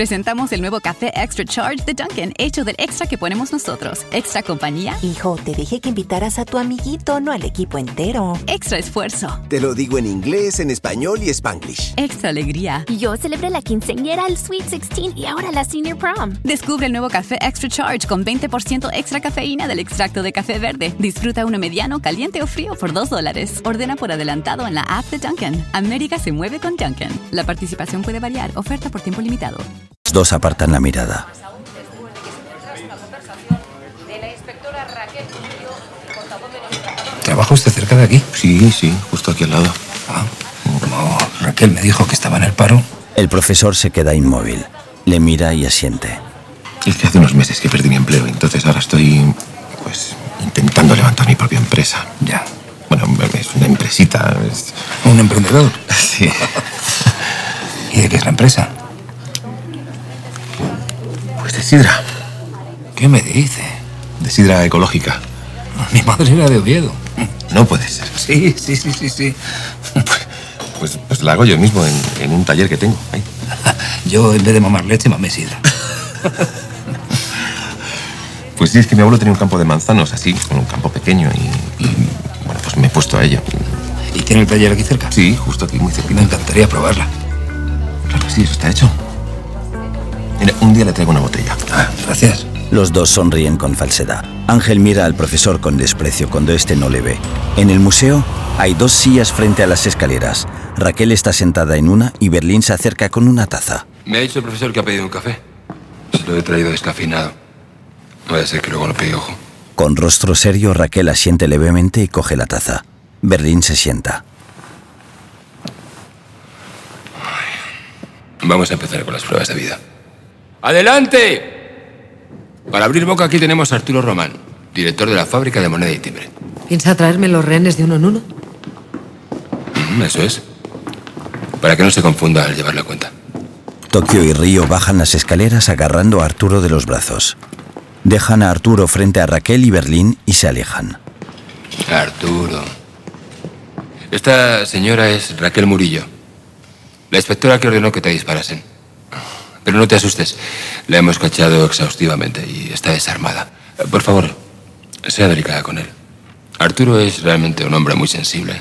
Presentamos el nuevo café Extra Charge de Dunkin', hecho del extra que ponemos nosotros. Extra compañía. Hijo, te dije que invitaras a tu amiguito, no al equipo entero. Extra esfuerzo. Te lo digo en inglés, en español y spanglish. Extra alegría. Yo celebré la quinceañera, el Sweet 16 y ahora la Senior Prom. Descubre el nuevo café Extra Charge con 20% extra cafeína del extracto de café verde. Disfruta uno mediano, caliente o frío por 2 dólares. Ordena por adelantado en la app de Dunkin'. América se mueve con Dunkin'. La participación puede variar. Oferta por tiempo limitado. Los dos apartan la mirada. ¿Trabaja usted cerca de aquí? Sí, sí, justo aquí al lado. Ah, como Raquel me dijo que estaba en el paro. El profesor se queda inmóvil. Le mira y asiente. Es que hace unos meses que perdí mi empleo, entonces ahora estoy, pues, intentando levantar mi propia empresa. Ya. Bueno, es una empresita. Es... ¿Un emprendedor? Sí. ¿Y de qué es la empresa? Pues de sidra. ¿Qué me dice? De sidra ecológica. Mi madre era de Oviedo. No puede ser. Sí, sí, sí, sí, sí. Pues, pues la hago yo mismo en, en un taller que tengo. Ahí. Yo, en vez de mamar leche, mamé sidra. Pues sí, es que mi abuelo tenía un campo de manzanos así, con un campo pequeño y, y, bueno, pues me he puesto a ello. ¿Y tiene el taller aquí cerca? Sí, justo aquí, muy cerquita. Me encantaría probarla. Claro que sí, eso está hecho. Mira, un día le traigo una botella. Ah, gracias. Los dos sonríen con falsedad. Ángel mira al profesor con desprecio cuando éste no le ve. En el museo hay dos sillas frente a las escaleras. Raquel está sentada en una y Berlín se acerca con una taza. Me ha dicho el profesor que ha pedido un café. Se lo he traído descafeinado. No vaya a ser que luego lo pegue ojo. Con rostro serio, Raquel asiente levemente y coge la taza. Berlín se sienta. Vamos a empezar con las pruebas de vida. ¡Adelante! Para abrir boca aquí tenemos a Arturo Román, director de la fábrica de moneda y timbre. ¿Piensa traerme los rehenes de uno en uno? Mm, eso es. Para que no se confunda al llevar la cuenta. Tokio y Río bajan las escaleras agarrando a Arturo de los brazos. Dejan a Arturo frente a Raquel y Berlín y se alejan. Arturo. Esta señora es Raquel Murillo, la inspectora que ordenó que te disparasen. Pero no te asustes, la hemos cachado exhaustivamente y está desarmada. Por favor, sea delicada con él. Arturo es realmente un hombre muy sensible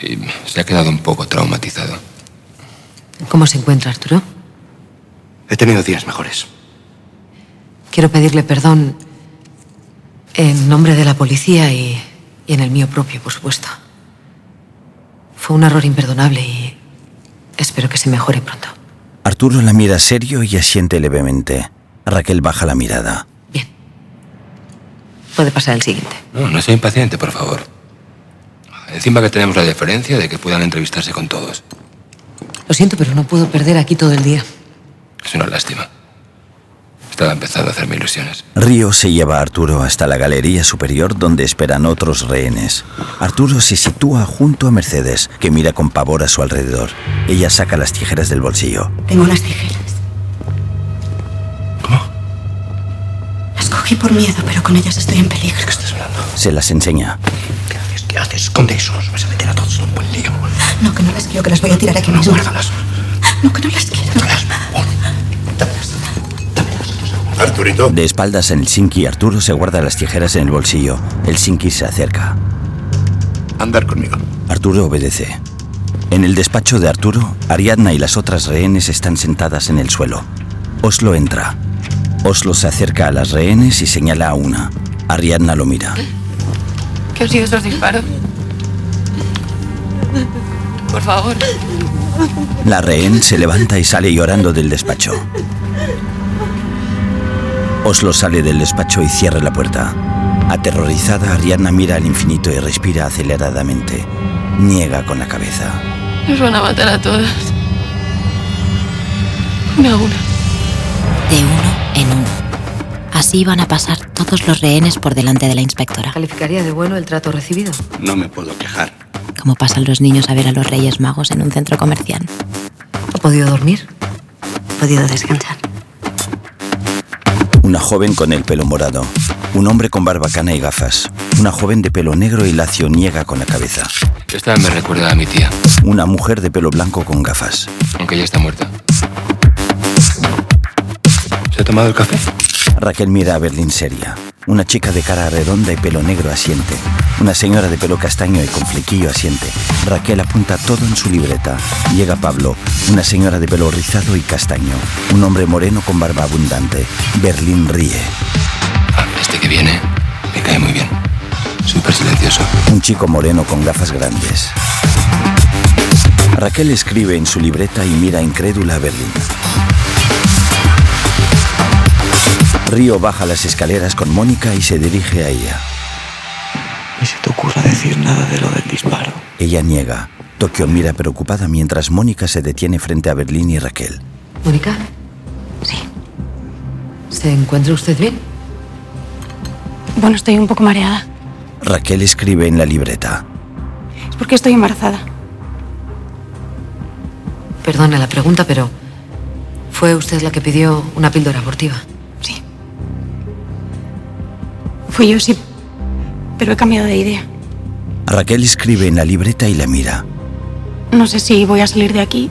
y se ha quedado un poco traumatizado. ¿Cómo se encuentra Arturo? He tenido días mejores. Quiero pedirle perdón en nombre de la policía y, y en el mío propio, por supuesto. Fue un error imperdonable y espero que se mejore pronto. Arturo la mira serio y asiente levemente. Raquel baja la mirada. Puede pasar el siguiente. No, no sea impaciente, por favor. Encima que tenemos la deferencia de que puedan entrevistarse con todos. Lo siento, pero no puedo perder aquí todo el día. Es una lástima. Estaba empezando a hacerme ilusiones. Río se lleva a Arturo hasta la galería superior donde esperan otros rehenes. Arturo se sitúa junto a Mercedes, que mira con pavor a su alrededor. Ella saca las tijeras del bolsillo. Tengo unas tijeras. ¿Cómo? Las cogí por miedo, pero con ellas estoy en peligro. ¿Qué estás hablando? Se las enseña. ¿Qué haces? ¿Qué haces? Esconde eso. Nos vas a meter a todos en un buen lío. No, que no las quiero, que las voy a tirar aquí mismo. Guárdalas. No, que no las quiero. Arturito. De espaldas en el Sinki, Arturo se guarda las tijeras en el bolsillo. El Sinki se acerca. Andar conmigo. Arturo obedece. En el despacho de Arturo, Ariadna y las otras rehenes están sentadas en el suelo. Oslo entra. Oslo se acerca a las rehenes y señala a una. Ariadna lo mira. ¿Qué han sido esos disparos? Por favor. La rehén se levanta y sale llorando del despacho. Oslo sale del despacho y cierra la puerta. Aterrorizada, Ariadna mira al infinito y respira aceleradamente. Niega con la cabeza. Nos van a matar a todas. Una a una. De uno en uno. Así van a pasar todos los rehenes por delante de la inspectora. ¿Calificaría de bueno el trato recibido? No me puedo quejar. Como pasan los niños a ver a los Reyes Magos en un centro comercial. ¿Ha podido dormir? ¿Ha podido descansar? Una joven con el pelo morado. Un hombre con barbacana y gafas. Una joven de pelo negro y lacio niega con la cabeza. Esta me recuerda a mi tía, Una mujer de pelo blanco con gafas. aunque ya está muerta. ¿Se ha tomado el café? Raquel mira a Berlín seria. Una chica de cara redonda y pelo negro asiente. Una señora de pelo castaño y con flequillo asiente. Raquel apunta todo en su libreta. Llega Pablo, una señora de pelo rizado y castaño. Un hombre moreno con barba abundante. Berlín ríe. Este que viene me cae muy bien. Súper silencioso. Un chico moreno con gafas grandes. Raquel escribe en su libreta y mira incrédula a Berlín. Río baja las escaleras con Mónica y se dirige a ella. Ni se te ocurra decir nada de lo del disparo. Ella niega. Tokio mira preocupada mientras Mónica se detiene frente a Berlín y Raquel. ¿Mónica? Sí. ¿Se encuentra usted bien? Bueno, estoy un poco mareada. Raquel escribe en la libreta. Es porque estoy embarazada. Perdone la pregunta, pero ¿fue usted la que pidió una píldora abortiva? Fui yo, sí. Pero he cambiado de idea. Raquel escribe en la libreta y la mira. No sé si voy a salir de aquí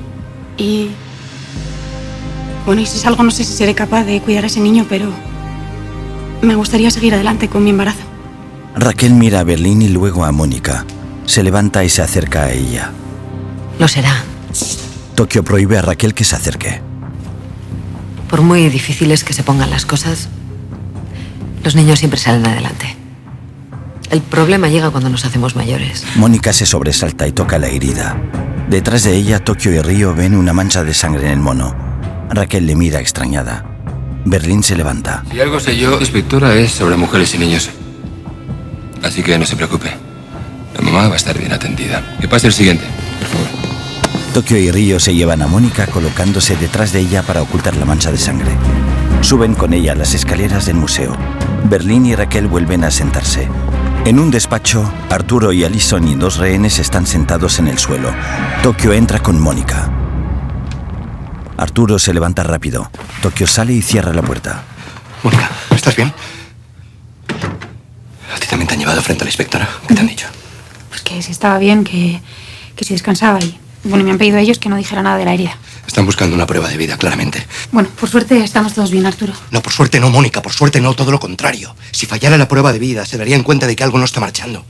y... Bueno, y si salgo no sé si seré capaz de cuidar a ese niño, pero... Me gustaría seguir adelante con mi embarazo. Raquel mira a Berlín y luego a Mónica. Se levanta y se acerca a ella. Lo será. Tokio prohíbe a Raquel que se acerque. Por muy difíciles que se pongan las cosas, los niños siempre salen adelante. El problema llega cuando nos hacemos mayores. Mónica se sobresalta y toca la herida. Detrás de ella, Tokio y Río ven una mancha de sangre en el mono. Raquel le mira extrañada. Berlín se levanta. Si algo sé yo, inspectora, es sobre mujeres y niños. Así que no se preocupe. La mamá va a estar bien atendida. Que pase el siguiente, por favor. Tokio y Río se llevan a Mónica colocándose detrás de ella para ocultar la mancha de sangre. Suben con ella las escaleras del museo. Berlín y Raquel vuelven a sentarse. En un despacho, Arturo y Alison y dos rehenes están sentados en el suelo. Tokio entra con Mónica. Arturo se levanta rápido. Tokio sale y cierra la puerta. Mónica, ¿estás bien? A ti también te han llevado frente a la inspectora. ¿Qué te han dicho? Pues que si estaba bien, que, que si descansaba y... Bueno, y me han pedido ellos que no dijera nada de la herida. Están buscando una prueba de vida, claramente. Bueno, por suerte estamos todos bien, Arturo. No, por suerte no, Mónica, por suerte no, todo lo contrario. Si fallara la prueba de vida, se darían cuenta de que algo no está marchando.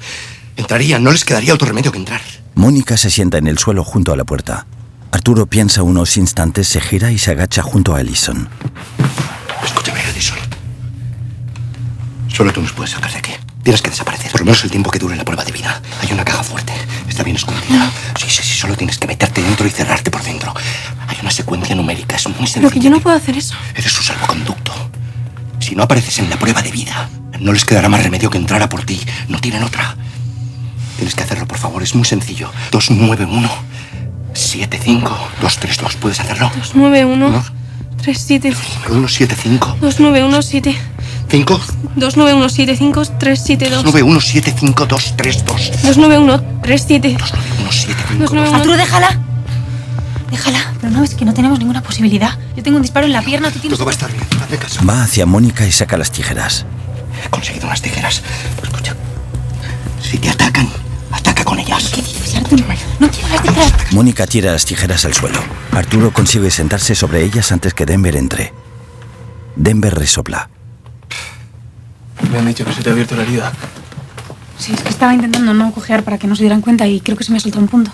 Entrarían, no les quedaría otro remedio que entrar. Mónica se sienta en el suelo junto a la puerta. Arturo piensa unos instantes, se gira y se agacha junto a Alison. Escúchame, Alison. Solo tú nos puedes sacar de aquí. Tienes que desaparecer. Por lo menos el tiempo que dure la prueba de vida. Hay una caja fuerte. Está bien escondida. Sí, sí, sí. Solo tienes que meterte dentro y cerrarte por dentro. Hay una secuencia numérica. Es muy sencilla. Pero que yo no puedo hacer eso. Eres su salvoconducto. Si no apareces en la prueba de vida, no les quedará más remedio que entrar a por ti. No tienen otra. Tienes que hacerlo, por favor. Es muy sencillo. 291 75 232. ¿Puedes hacerlo? 291 375 175 2917 5 2917 372 917 232 2913 Arturo, déjala. Déjala. Pero no ves que no tenemos ninguna posibilidad. Yo tengo un disparo en la pierna, tú tienes. Todo va a estar bien. Hazme caso. Va hacia Mónica y saca las tijeras. He conseguido unas tijeras. Escucha. Si te atacan, ataca con ellas. ¿Qué dices, Arturo? No quiero las tijeras. Mónica tira las tijeras al suelo. Arturo consigue sentarse sobre ellas antes que Denver entre. Denver resopla. Me han dicho que se te ha abierto la herida. Sí, es que estaba intentando no cojear para que no se dieran cuenta y creo que se me ha soltado un punto.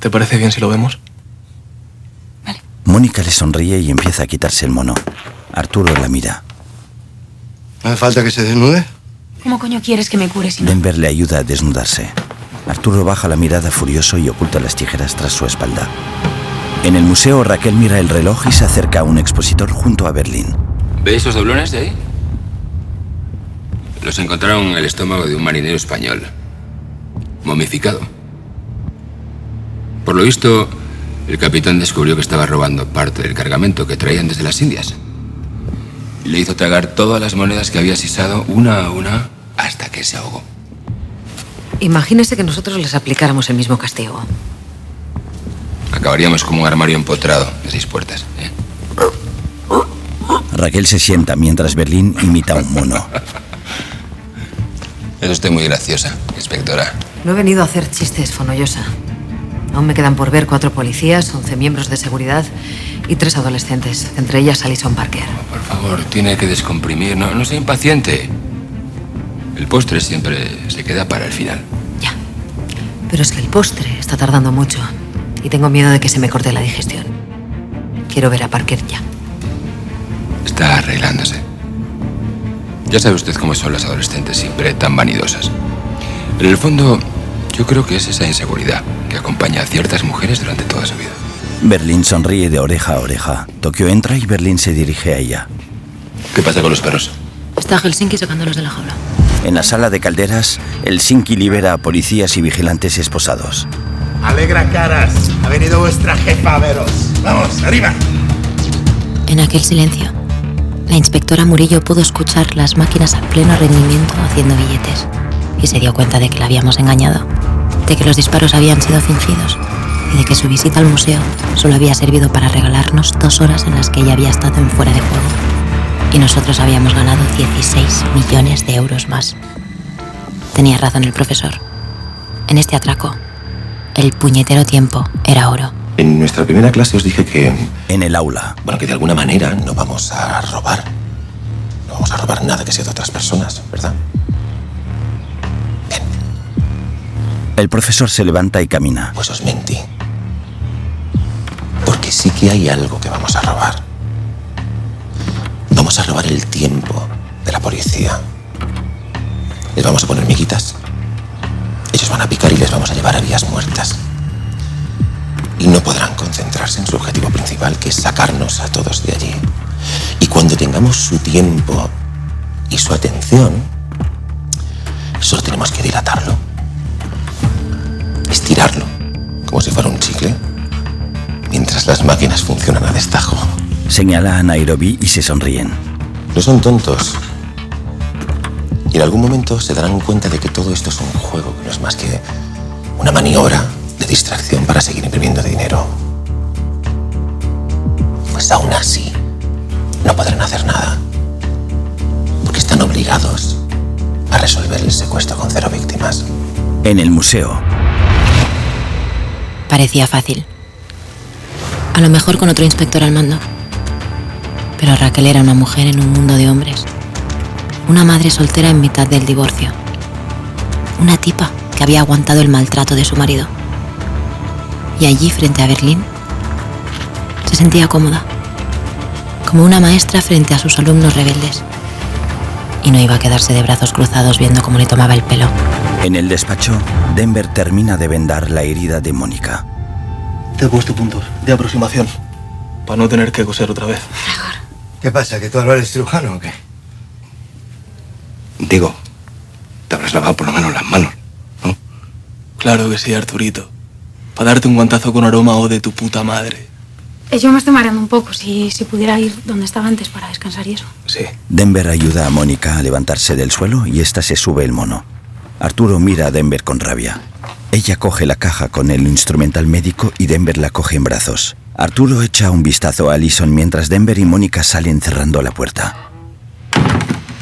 ¿Te parece bien si lo vemos? Mónica le sonríe y empieza a quitarse el mono. Arturo la mira. ¿Hace falta que se desnude? ¿Cómo coño quieres que me cure si no? Denver le ayuda a desnudarse. Arturo baja la mirada furioso y oculta las tijeras tras su espalda. En el museo, Raquel mira el reloj y se acerca a un expositor junto a Berlín. ¿Ve esos doblones de ahí? Los encontraron en el estómago de un marinero español. Momificado. Por lo visto, el capitán descubrió que estaba robando parte del cargamento que traían desde las Indias. Y le hizo tragar todas las monedas que había sisado una a una hasta que se ahogó. Imagínese que nosotros les aplicáramos el mismo castigo. Acabaríamos como un armario empotrado de seis puertas. ¿eh? Raquel se sienta mientras Berlín imita a un mono. Es usted muy graciosa, inspectora. No he venido a hacer chistes, Fonollosa. Aún me quedan por ver cuatro policías, once miembros de seguridad y tres adolescentes, entre ellas Alison Parker. Por favor, tiene que descomprimir. No, no sea impaciente. El postre siempre se queda para el final. Pero es que el postre está tardando mucho y tengo miedo de que se me corte la digestión. Quiero ver a Parker ya. Está arreglándose. Ya sabe usted cómo son las adolescentes, siempre tan vanidosas. En el fondo, yo creo que es esa inseguridad que acompaña a ciertas mujeres durante toda su vida. Berlín sonríe de oreja a oreja. Tokio entra y Berlín se dirige a ella. ¿Qué pasa con los perros? Está Helsinki sacándolos de la jaula. En la sala de calderas, el Sinki libera a policías y vigilantes esposados. Alegra caras. Ha venido vuestra jefa a veros. Vamos, arriba. En aquel silencio, la inspectora Murillo pudo escuchar las máquinas a pleno rendimiento haciendo billetes y se dio cuenta de que la habíamos engañado, de que los disparos habían sido fingidos y de que su visita al museo solo había servido para regalarnos dos horas en las que ella había estado en fuera de juego y nosotros habíamos ganado 16 millones de euros más. Tenía razón el profesor. En este atraco, el puñetero tiempo era oro. En nuestra primera clase os dije que... En el aula. Bueno, que de alguna manera no vamos a robar. No vamos a robar nada que sea de otras personas, ¿verdad? El profesor se levanta y camina. Pues os mentí. Porque sí que hay algo que vamos a robar. Vamos a robar el tiempo de la policía. Les vamos a poner miguitas. Ellos van a picar y les vamos a llevar a vías muertas. Y no podrán concentrarse en su objetivo principal, que es sacarnos a todos de allí. Y cuando tengamos su tiempo y su atención, solo tenemos que dilatarlo. Estirarlo, como si fuera un chicle, mientras las máquinas funcionan a destajo. Señala a Nairobi y se sonríen. No son tontos. Y en algún momento se darán cuenta de que todo esto es un juego, que no es más que una maniobra de distracción para seguir imprimiendo dinero. Pues aún así, no podrán hacer nada. Porque están obligados a resolver el secuestro con cero víctimas. En el museo, Parecía fácil. A lo mejor con otro inspector al mando. Pero Raquel era una mujer en un mundo de hombres. Una madre soltera en mitad del divorcio. Una tipa que había aguantado el maltrato de su marido. Y allí, frente a Berlín, se sentía cómoda. Como una maestra frente a sus alumnos rebeldes. Y no iba a quedarse de brazos cruzados viendo cómo le tomaba el pelo. en el despacho, Denver termina de vendar la herida de Mónica. Te he puesto puntos de aproximación. Para no tener que coser otra vez. ¿Qué pasa? ¿Que tú ahora eres cirujano o qué? Digo, te habrás lavado por lo menos las manos. Claro que sí, Arturito. Para darte un guantazo con aroma o de tu puta madre. Eh, Yo me estoy mareando un poco. Si, si pudiera ir donde estaba antes para descansar y eso. Sí. Denver ayuda a Mónica a levantarse del suelo y ésta se sube el mono. Arturo mira a Denver con rabia. Ella coge la caja con el instrumental médico y Denver la coge en brazos. Arturo echa un vistazo a Allison mientras Denver y Mónica salen cerrando la puerta.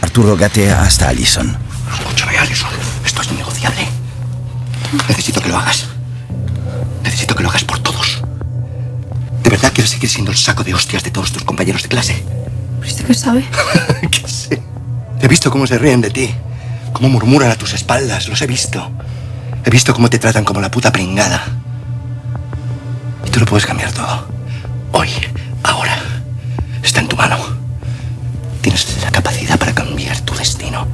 Arturo gatea hasta Allison. Escúchame, Alison. Esto es innegociable. Necesito que lo hagas. Necesito que lo hagas por todos. ¿De verdad quieres seguir siendo el saco de hostias de todos tus compañeros de clase? ¿Usted qué sabe? ¿Qué sé? He visto cómo se ríen de ti. Cómo murmuran a tus espaldas. Los he visto. He visto cómo te tratan como la puta pringada. Y tú lo puedes cambiar todo. Hoy, ahora. Está en tu mano. Tienes la capacidad para cambiar tu destino.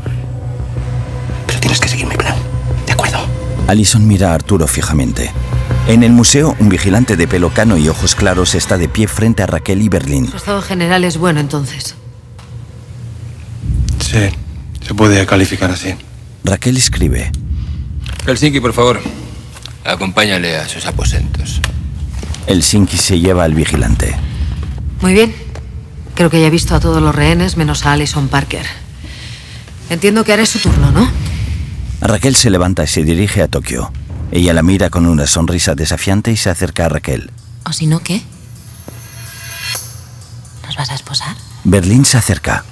Pero tienes que seguir mi plan. ¿De acuerdo? Allison mira a Arturo fijamente. En el museo, un vigilante de pelo cano y ojos claros está de pie frente a Raquel y Berlín. Su estado general es bueno entonces. Sí, se puede calificar así. Raquel escribe. Helsinki, por favor. Acompáñale a sus aposentos. El Sinki se lleva al vigilante. Muy bien. Creo que ya he visto a todos los rehenes menos a Alison Parker. Entiendo que ahora es su turno, ¿no? Raquel se levanta y se dirige a Tokio. Ella la mira con una sonrisa desafiante y se acerca a Raquel. ¿O si no, qué? ¿Nos vas a esposar? Berlín se acerca.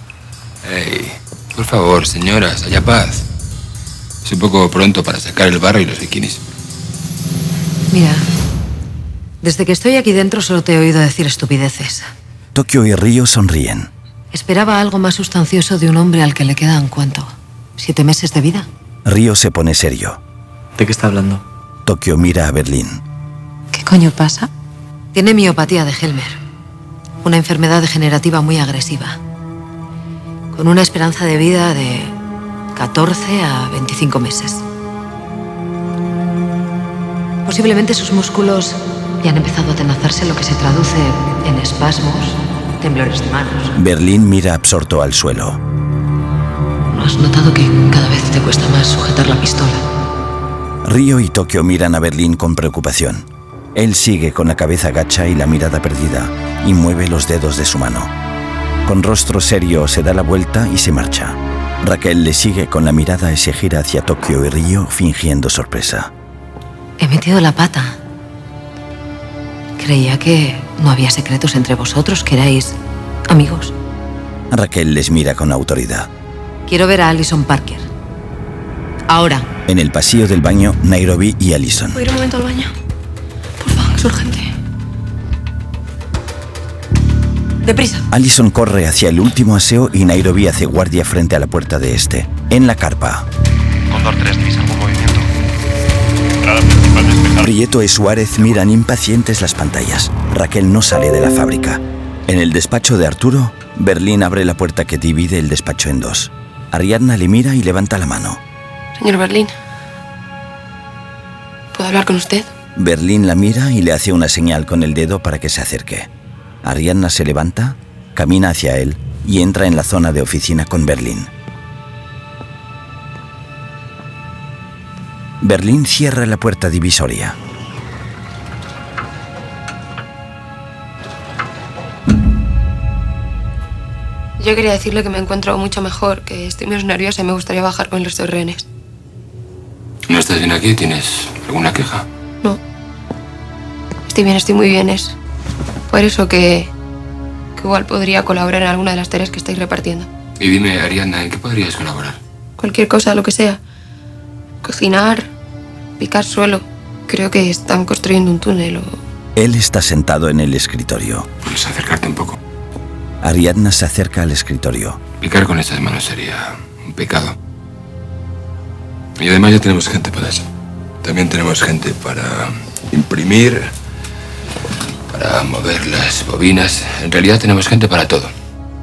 Ey, por favor, señoras, haya paz. Es un poco pronto para sacar el barro y los bikinis. Mira, Desde que estoy aquí dentro solo te he oído decir estupideces. Tokio y Río sonríen. Esperaba algo más sustancioso de un hombre al que le quedan cuánto. ¿Siete meses de vida? Río se pone serio. ¿De qué está hablando? Tokio mira a Berlín. ¿Qué coño pasa? Tiene miopatía de Helmer. Una enfermedad degenerativa muy agresiva. Con una esperanza de vida de 14 a 25 meses. Posiblemente sus músculos ya han empezado a atenazarse, lo que se traduce en espasmos, temblores de manos. Berlín mira absorto al suelo. ¿No has notado que cada vez te cuesta más sujetar la pistola? Río y Tokio miran a Berlín con preocupación. Él sigue con la cabeza gacha y la mirada perdida y mueve los dedos de su mano. Con rostro serio se da la vuelta y se marcha. Raquel le sigue con la mirada y se gira hacia Tokio y Río fingiendo sorpresa. He metido la pata. Creía que no había secretos entre vosotros, que erais amigos. Raquel les mira con autoridad. Quiero ver a Alison Parker. Ahora. En el pasillo del baño, Nairobi y Alison. ¿Puedo ir un momento al baño? Por favor, es urgente. Deprisa. Alison corre hacia el último aseo y Nairobi hace guardia frente a la puerta de este. En la carpa, Condor 3, ¿tenéis algún movimiento? Prieto y Suárez miran impacientes las pantallas. Raquel no sale de la fábrica. En el despacho de Arturo, Berlín abre la puerta que divide el despacho en dos. Ariadna le mira y levanta la mano. Señor Berlín. ¿Puedo hablar con usted? Berlín la mira y le hace una señal con el dedo para que se acerque. Ariadna se levanta, camina hacia él y entra en la zona de oficina con Berlín. Berlín cierra la puerta divisoria. Yo quería decirle que me encuentro mucho mejor, que estoy menos nerviosa y me gustaría bajar con los dos rehenes. ¿No estás bien aquí? ¿Tienes alguna queja? Estoy bien, estoy muy bien. Es por eso que, que igual podría colaborar en alguna de las tareas que estáis repartiendo. Y dime, Ariadna, ¿en qué podrías colaborar? Cualquier cosa, lo que sea. Cocinar, picar suelo. Creo que están construyendo un túnel o... Él está sentado en el escritorio. Puedes acercarte un poco. Ariadna se acerca al escritorio. Picar con estas manos sería un pecado. Y además ya tenemos gente para eso. También tenemos gente para imprimir, para mover las bobinas. En realidad tenemos gente para todo.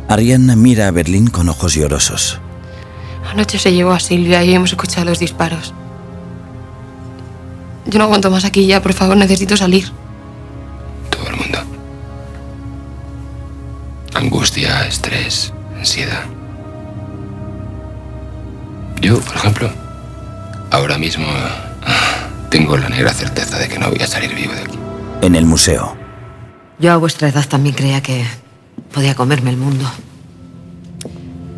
Ariadna mira a Berlín con ojos llorosos. Anoche se llevó a Silvia y hemos escuchado los disparos. Yo no aguanto más aquí ya, por favor, necesito salir. Angustia, estrés, ansiedad. Yo, por ejemplo, ahora mismo ah, tengo la negra certeza de que no voy a salir vivo de aquí. En el museo, Yo a vuestra edad también creía que podía comerme el mundo.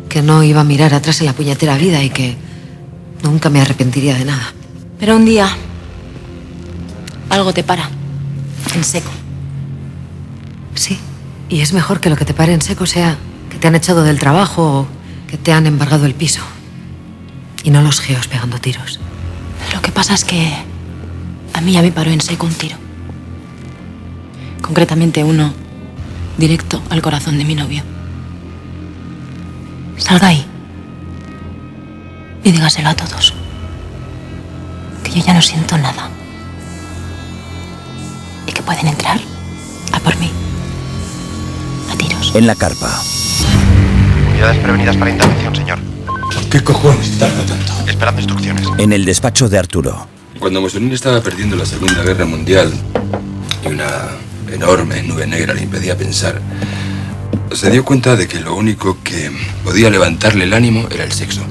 Que no iba a mirar atrás en la puñetera vida y que nunca me arrepentiría de nada. Pero un día algo te para, en seco. Sí, y es mejor que lo que te pare en seco sea que te han echado del trabajo o que te han embargado el piso. Y no los geos pegando tiros. Lo que pasa es que a mí ya me paró en seco un tiro. Concretamente uno directo al corazón de mi novio. Salga ahí y dígaselo a todos. Que yo ya no siento nada. Y que pueden entrar a por mí. A tiros. en la carpa, Unidades prevenidas para intervención, señor. ¿Qué cojones tarda tanto? Esperando instrucciones. en el despacho de Arturo. Cuando Mussolini estaba perdiendo la Segunda Guerra Mundial y una enorme nube negra le impedía pensar, se dio cuenta de que lo único que podía levantarle el ánimo era el sexo.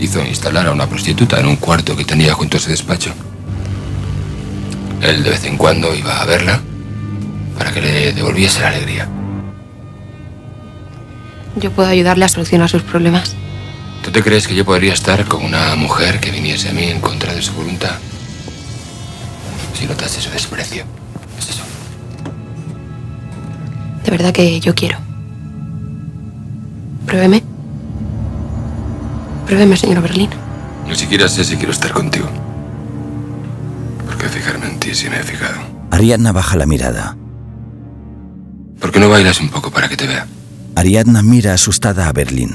Hizo instalar a una prostituta en un cuarto que tenía junto a su despacho. Él de vez en cuando iba a verla para que le devolviese la alegría. Yo puedo ayudarle a solucionar sus problemas. ¿Tú te crees que yo podría estar con una mujer que viniese a mí en contra de su voluntad? Si notase su desprecio. Es eso. De verdad que yo quiero. Pruébeme. Pruébeme, señor Berlín. Ni siquiera sé si quiero estar contigo. ¿Por qué fijarme en ti si me he fijado? Ariadna baja la mirada. ¿Por qué no bailas un poco para que te vea? Ariadna mira asustada a Berlín.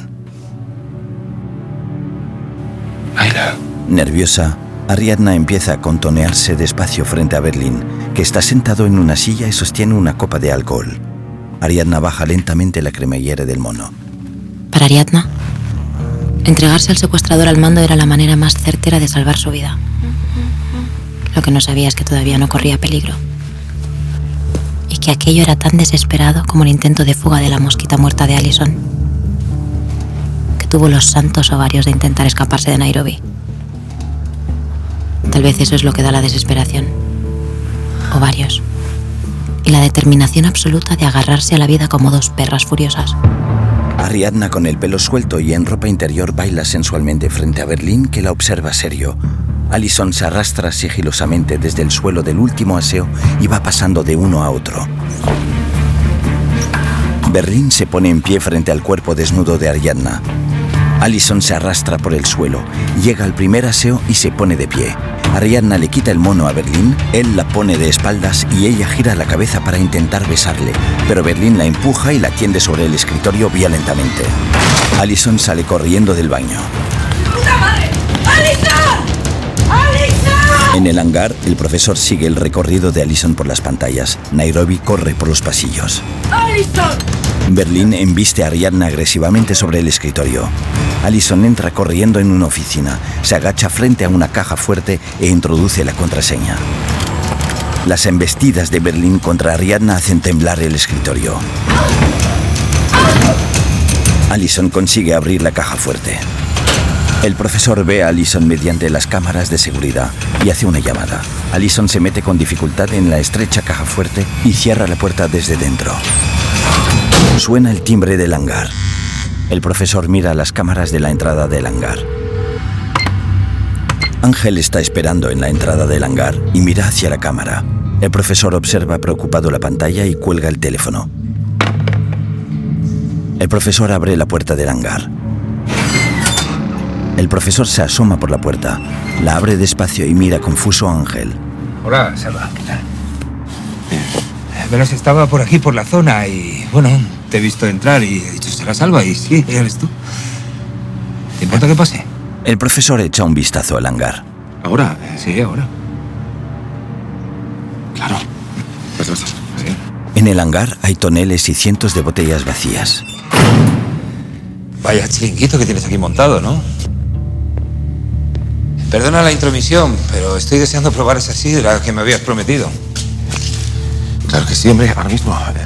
Nerviosa, Ariadna empieza a contonearse despacio frente a Berlín, que está sentado en una silla y sostiene una copa de alcohol. Ariadna baja lentamente la cremallera del mono. Para Ariadna, entregarse al secuestrador al mando era la manera más certera de salvar su vida. Lo que no sabía es que todavía no corría peligro. Y que aquello era tan desesperado como el intento de fuga de la mosquita muerta de Allison, que tuvo los santos ovarios de intentar escaparse de Nairobi. Tal vez eso es lo que da la desesperación. Ovarios. Y la determinación absoluta de agarrarse a la vida como dos perras furiosas. Ariadna con el pelo suelto y en ropa interior baila sensualmente frente a Berlín que la observa serio. Allison se arrastra sigilosamente desde el suelo del último aseo y va pasando de uno a otro. Berlín se pone en pie frente al cuerpo desnudo de Ariadna. Allison se arrastra por el suelo, llega al primer aseo y se pone de pie. Ariadna le quita el mono a Berlín, él la pone de espaldas y ella gira la cabeza para intentar besarle, pero Berlín la empuja y la tiende sobre el escritorio violentamente. Allison sale corriendo del baño. En el hangar, el profesor sigue el recorrido de Allison por las pantallas. Nairobi corre por los pasillos. ¡Alison! Berlín embiste a Ariadna agresivamente sobre el escritorio. Allison entra corriendo en una oficina, se agacha frente a una caja fuerte e introduce la contraseña. Las embestidas de Berlín contra Ariadna hacen temblar el escritorio. Allison consigue abrir la caja fuerte. El profesor ve a Allison mediante las cámaras de seguridad y hace una llamada. Allison se mete con dificultad en la estrecha caja fuerte y cierra la puerta desde dentro. Suena el timbre del hangar. El profesor mira las cámaras de la entrada del hangar. Ángel está esperando en la entrada del hangar y mira hacia la cámara. El profesor observa preocupado la pantalla y cuelga el teléfono. El profesor abre la puerta del hangar. El profesor se asoma por la puerta, la abre despacio y mira confuso a Ángel. Hola, Salva. ¿Qué tal? Verás, estaba por aquí, por la zona, y bueno, te he visto entrar y he dicho, será Salva, y sí, eres tú. ¿Te importa que pase? El profesor echa un vistazo al hangar. ¿Ahora? Sí, ahora. Claro. Pues. Sí. En el hangar hay toneles y cientos de botellas vacías. Vaya chiringuito que tienes aquí montado, ¿no? Perdona la intromisión, pero estoy deseando probar esa sidra que me habías prometido. Claro que sí, hombre. Ahora mismo. eh,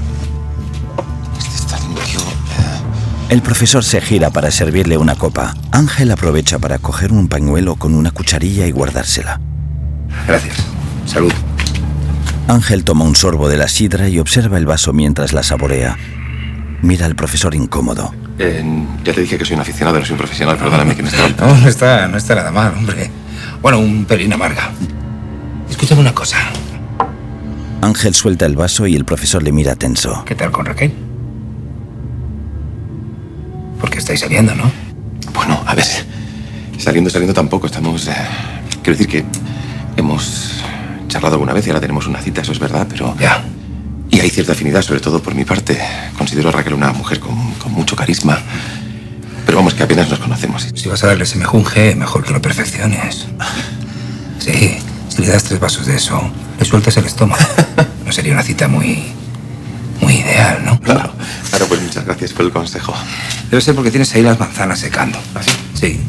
Este está limpio. El profesor se gira para servirle una copa. Ángel aprovecha para coger un pañuelo con una cucharilla y guardársela. Gracias. Salud. Ángel toma un sorbo de la sidra y observa el vaso mientras la saborea. Mira al profesor incómodo. Eh, ya te dije que soy un aficionado, no soy un profesional. Perdóname que me está. No, no está, no está nada mal, hombre. Bueno, un pelín amarga. Escúchame una cosa. Ángel suelta el vaso y el profesor le mira tenso. ¿Qué tal con Raquel? Porque estáis saliendo, ¿no? Bueno, a ver. Saliendo, saliendo tampoco. Estamos. eh, quiero decir que hemos charlado alguna vez y ahora tenemos una cita, eso es verdad, pero. Ya. Y hay cierta afinidad, sobre todo por mi parte. Considero a Raquel una mujer con, con mucho carisma. Pero vamos, que apenas nos conocemos. Si vas a darle ese mejunje, mejor que lo perfecciones. Sí, si le das tres vasos de eso, le sueltas el estómago. No sería una cita muy. muy ideal, ¿no? Claro. Claro, pues muchas gracias por el consejo. Debe ser porque tienes ahí las manzanas secando. ¿Así? Sí.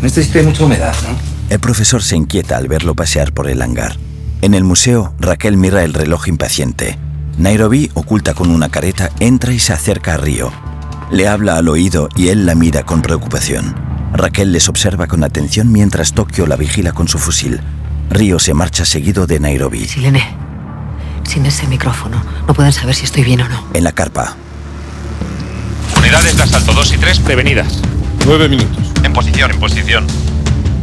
En este sitio hay mucha humedad, ¿no? El profesor se inquieta al verlo pasear por el hangar. En el museo, Raquel mira el reloj impaciente. Nairobi, oculta con una careta, entra y se acerca a Río. Le habla al oído y él la mira con preocupación. Raquel les observa con atención mientras Tokio la vigila con su fusil. Río se marcha seguido de Nairobi. Silene, sin ese micrófono, no pueden saber si estoy bien o no. En la carpa, Unidades de asalto 2 y 3 prevenidas. Nueve minutos. En posición, en posición.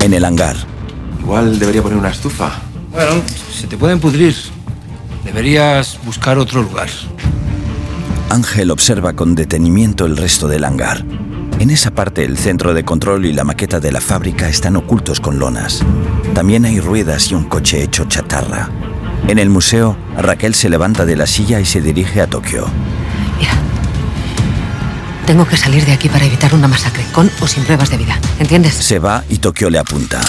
en el hangar, Igual debería poner una estufa. Bueno, se te pueden pudrir. Deberías buscar otro lugar. Ángel observa con detenimiento el resto del hangar. En esa parte el centro de control y la maqueta de la fábrica están ocultos con lonas. También hay ruedas y un coche hecho chatarra. En el museo, Raquel se levanta de la silla y se dirige a Tokio. Tengo que salir de aquí para evitar una masacre, con o sin pruebas de vida. ¿Entiendes? Se va y Tokio le apunta.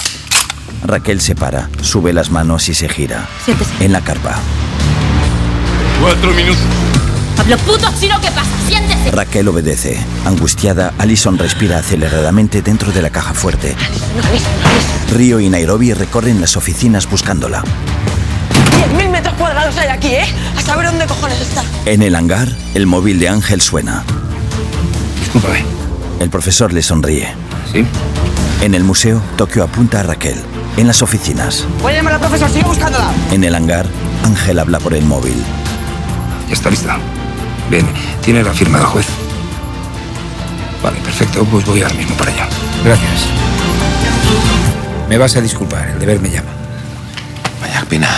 Raquel se para, sube las manos y se gira. Siéntese. En la carpa. Cuatro minutos. Pablo puto chino, ¿qué pasa? Siéntese. Raquel obedece. Angustiada, Allison respira aceleradamente dentro de la caja fuerte. Río y Nairobi recorren las oficinas buscándola. 10.000 metros cuadrados hay aquí, ¿eh? A saber dónde cojones está. En el hangar, el móvil de Ángel suena. Discúlpame. El profesor le sonríe. ¿Sí? En el museo, Tokio apunta a Raquel. En las oficinas. Voy a llamar al profesor, sigue buscándola. En el hangar, Ángel habla por el móvil. Ya está lista. Bien, tiene la firma del juez. Vale, perfecto, pues voy ahora mismo para allá. Gracias. Me vas a disculpar, el deber me llama. Vaya pena.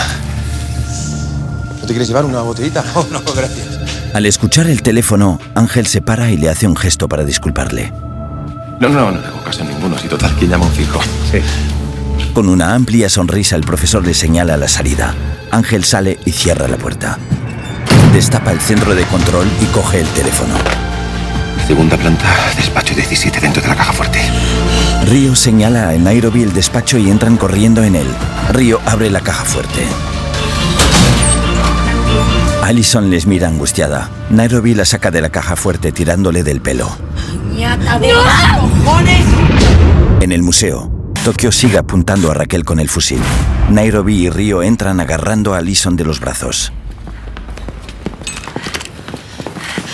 ¿No te quieres llevar una botellita? Oh, no, gracias. Al escuchar el teléfono, Ángel se para y le hace un gesto para disculparle. No, no, no le hago caso a ninguno. Si total, ¿quién llama un fijo? Sí. Con una amplia sonrisa, el profesor le señala la salida. Ángel sale y cierra la puerta. Destapa el centro de control y coge el teléfono. Segunda planta, despacho 17 dentro de la caja fuerte. Río señala a Nairobi el despacho y entran corriendo en él. Río abre la caja fuerte. Allison les mira angustiada. Nairobi la saca de la caja fuerte tirándole del pelo. ¡Ñata de cojones! En el museo, Tokio sigue apuntando a Raquel con el fusil. Nairobi y Río entran agarrando a Allison de los brazos.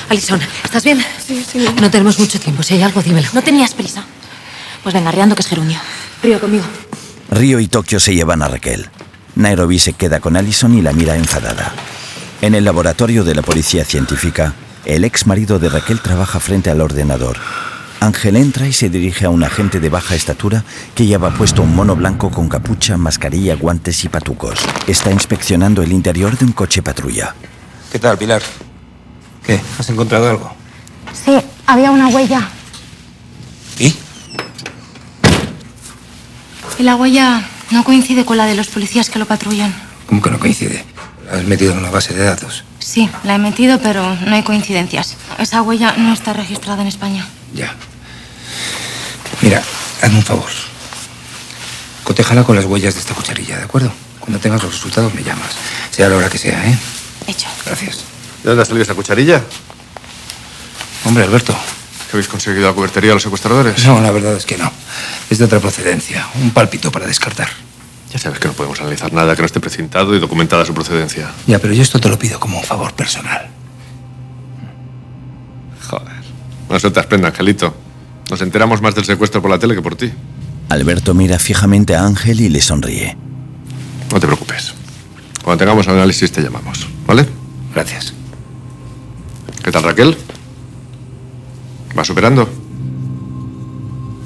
Alison, ¿estás bien? Sí, sí. No tenemos mucho tiempo. Si hay algo, dímelo. No tenías prisa. Pues venga, riando que es gerundio. Río conmigo. Río y Tokio se llevan a Raquel. Nairobi se queda con Allison y la mira enfadada. En el laboratorio de la policía científica, el ex marido de Raquel trabaja frente al ordenador. Ángel entra y se dirige a un agente de baja estatura que lleva puesto un mono blanco con capucha, mascarilla, guantes y patucos. Está inspeccionando el interior de un coche patrulla. ¿Qué tal, Pilar? ¿Qué? ¿Has encontrado algo? Sí, había una huella. ¿Y? Y la huella no coincide con la de los policías que lo patrullan. ¿Cómo que no coincide? ¿La has metido en una base de datos? Sí, la he metido, pero no hay coincidencias. Esa huella no está registrada en España. Ya. Mira, hazme un favor. Cotéjala con las huellas de esta cucharilla, ¿de acuerdo? Cuando tengas los resultados me llamas. Sea la hora que sea, ¿eh? Hecho. Gracias. ¿De dónde ha salido esa cucharilla? Hombre, Alberto. ¿Que habéis conseguido la cubertería a los secuestradores? No, la verdad es que no. Es de otra procedencia. Un pálpito para descartar. Ya sabes que no podemos analizar nada que no esté precintado y documentada su procedencia. Ya, pero yo esto te lo pido como un favor personal. Joder. No se te prenda, Angelito. Nos enteramos más del secuestro por la tele que por ti. Alberto mira fijamente a Ángel y le sonríe. No te preocupes. Cuando tengamos el análisis te llamamos, ¿vale? Gracias. ¿Qué tal, Raquel? ¿Va superando?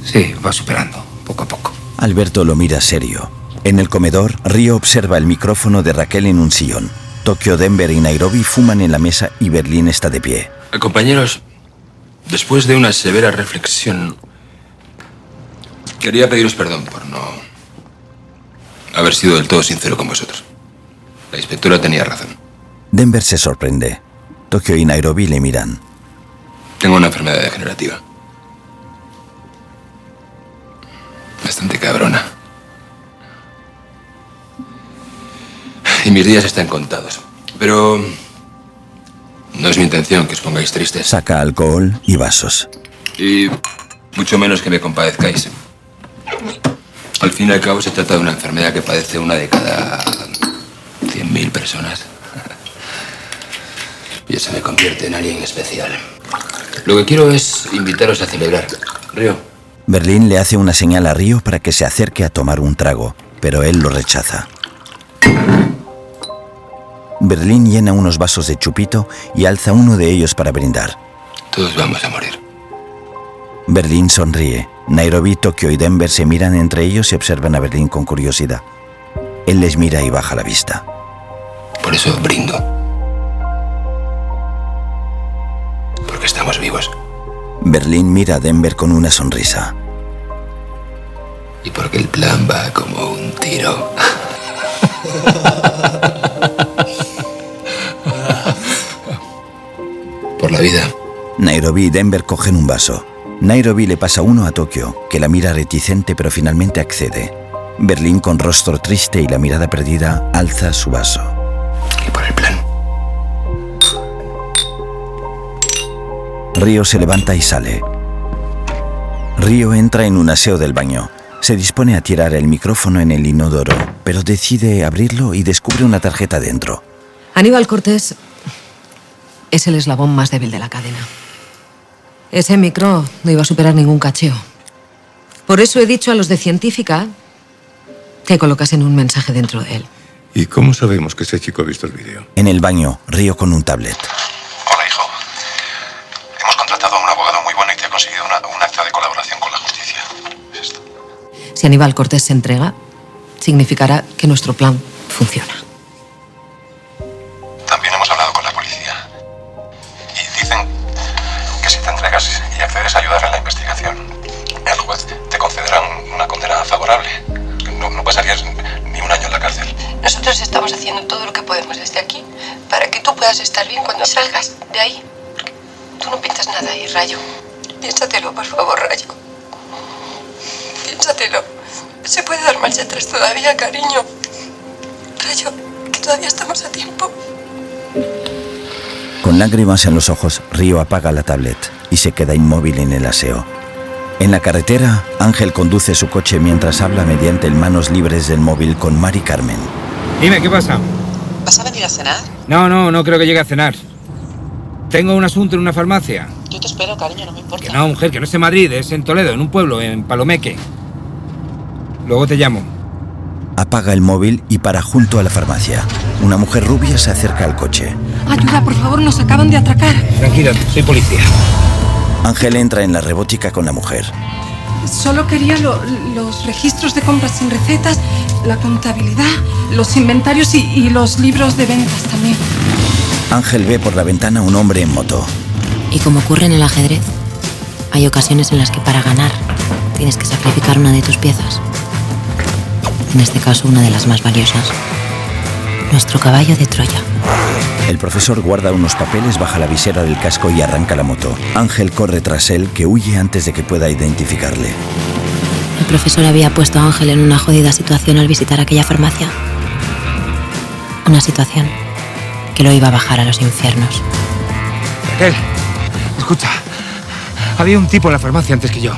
Sí, va superando, poco a poco. Alberto lo mira serio. En el comedor, Río observa el micrófono de Raquel en un sillón. Tokio, Denver y Nairobi fuman en la mesa y Berlín está de pie. Compañeros, después de una severa reflexión, quería pediros perdón por no haber sido del todo sincero con vosotros. La inspectora tenía razón. Denver se sorprende. Tokio y Nairobi le miran. Tengo una enfermedad degenerativa. Bastante cabrona. Y mis días están contados. Pero no es mi intención que os pongáis tristes. Saca alcohol y vasos. Y mucho menos que me compadezcáis. Al fin y al cabo se trata de una enfermedad que padece una de cada 100.000 personas. Y eso me convierte en alguien especial. Lo que quiero es invitaros a celebrar. Río, Berlín le hace una señal a Río para que se acerque a tomar un trago, pero él lo rechaza. Berlín llena unos vasos de chupito y alza uno de ellos para brindar. todos vamos a morir. Berlín sonríe. Nairobi, Tokio y Denver se miran entre ellos y observan a Berlín con curiosidad. Él les mira y baja la vista. Por eso brindo. Porque estamos vivos. Berlín mira a Denver con una sonrisa. Y porque el plan va como un tiro. Por la vida. Nairobi y Denver cogen un vaso. Nairobi le pasa uno a Tokio, que la mira reticente pero finalmente accede. Berlín, con rostro triste y la mirada perdida, alza su vaso. Y por el plan. Río se levanta y sale. Río entra en un aseo del baño. Se dispone a tirar el micrófono en el inodoro, pero decide abrirlo y descubre una tarjeta dentro. Aníbal Cortés es el eslabón más débil de la cadena. Ese micro no iba a superar ningún cacheo. Por eso he dicho a los de científica que colocasen un mensaje dentro de él. ¿Y cómo sabemos que ese chico ha visto el vídeo? En el baño, Río con un tablet. Hola, hijo. Hemos contratado a un abogado muy bueno y te ha conseguido una- un acta de colaboración con la justicia. Es esto. Si Aníbal Cortés se entrega, significará que nuestro plan funciona. Tú puedas estar bien cuando salgas de ahí. Porque tú no pintas nada ahí, Rayo. Piénsatelo, por favor, Rayo. Piénsatelo. Se puede dar marcha atrás todavía, cariño. Rayo, que todavía estamos a tiempo. Con lágrimas en los ojos, Río apaga la tablet y se queda inmóvil en el aseo. En la carretera, Ángel conduce su coche mientras habla mediante el manos libres del móvil con Mari Carmen. Dime, ¿qué pasa? ¿Vas a venir a cenar? No, no, no creo que llegue a cenar. Tengo un asunto en una farmacia. Yo te espero, cariño, no me importa. Que no, mujer, que no es en Madrid, es en Toledo, en un pueblo, en Palomeque. Luego te llamo. Apaga el móvil y para junto a la farmacia. Una mujer rubia se acerca al coche. Ayuda, por favor, nos acaban de atracar. Tranquila, soy policía. Ángel entra en la robótica con la mujer. Solo quería lo- los registros de compras sin recetas, la contabilidad, los inventarios y, y los libros de ventas también. Ángel ve por la ventana un hombre en moto. Y como ocurre en el ajedrez, hay ocasiones en las que para ganar tienes que sacrificar una de tus piezas. En este caso, una de las más valiosas. Nuestro caballo de Troya. El profesor guarda unos papeles, baja la visera del casco y arranca la moto. Ángel corre tras él, que huye antes de que pueda identificarle. El profesor había puesto a Ángel en una jodida situación al visitar aquella farmacia. Una situación que lo iba a bajar a los infiernos. Raquel, escucha. Había un tipo en la farmacia antes que yo.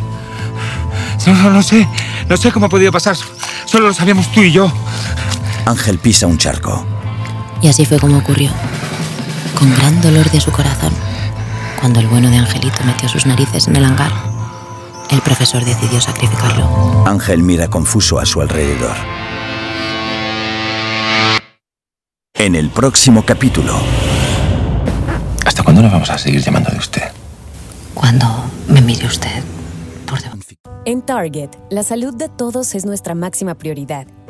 No, no, no sé. No sé cómo ha podido pasar. Solo lo sabíamos tú y yo. Ángel pisa un charco. Y así fue como ocurrió. Con gran dolor de su corazón, cuando el bueno de Angelito metió sus narices en el hangar, el profesor decidió sacrificarlo. Ángel mira confuso a su alrededor. En el próximo capítulo, ¿Hasta cuándo nos vamos a seguir llamando de usted? Cuando me mire usted por debajo. En Target, la salud de todos es nuestra máxima prioridad.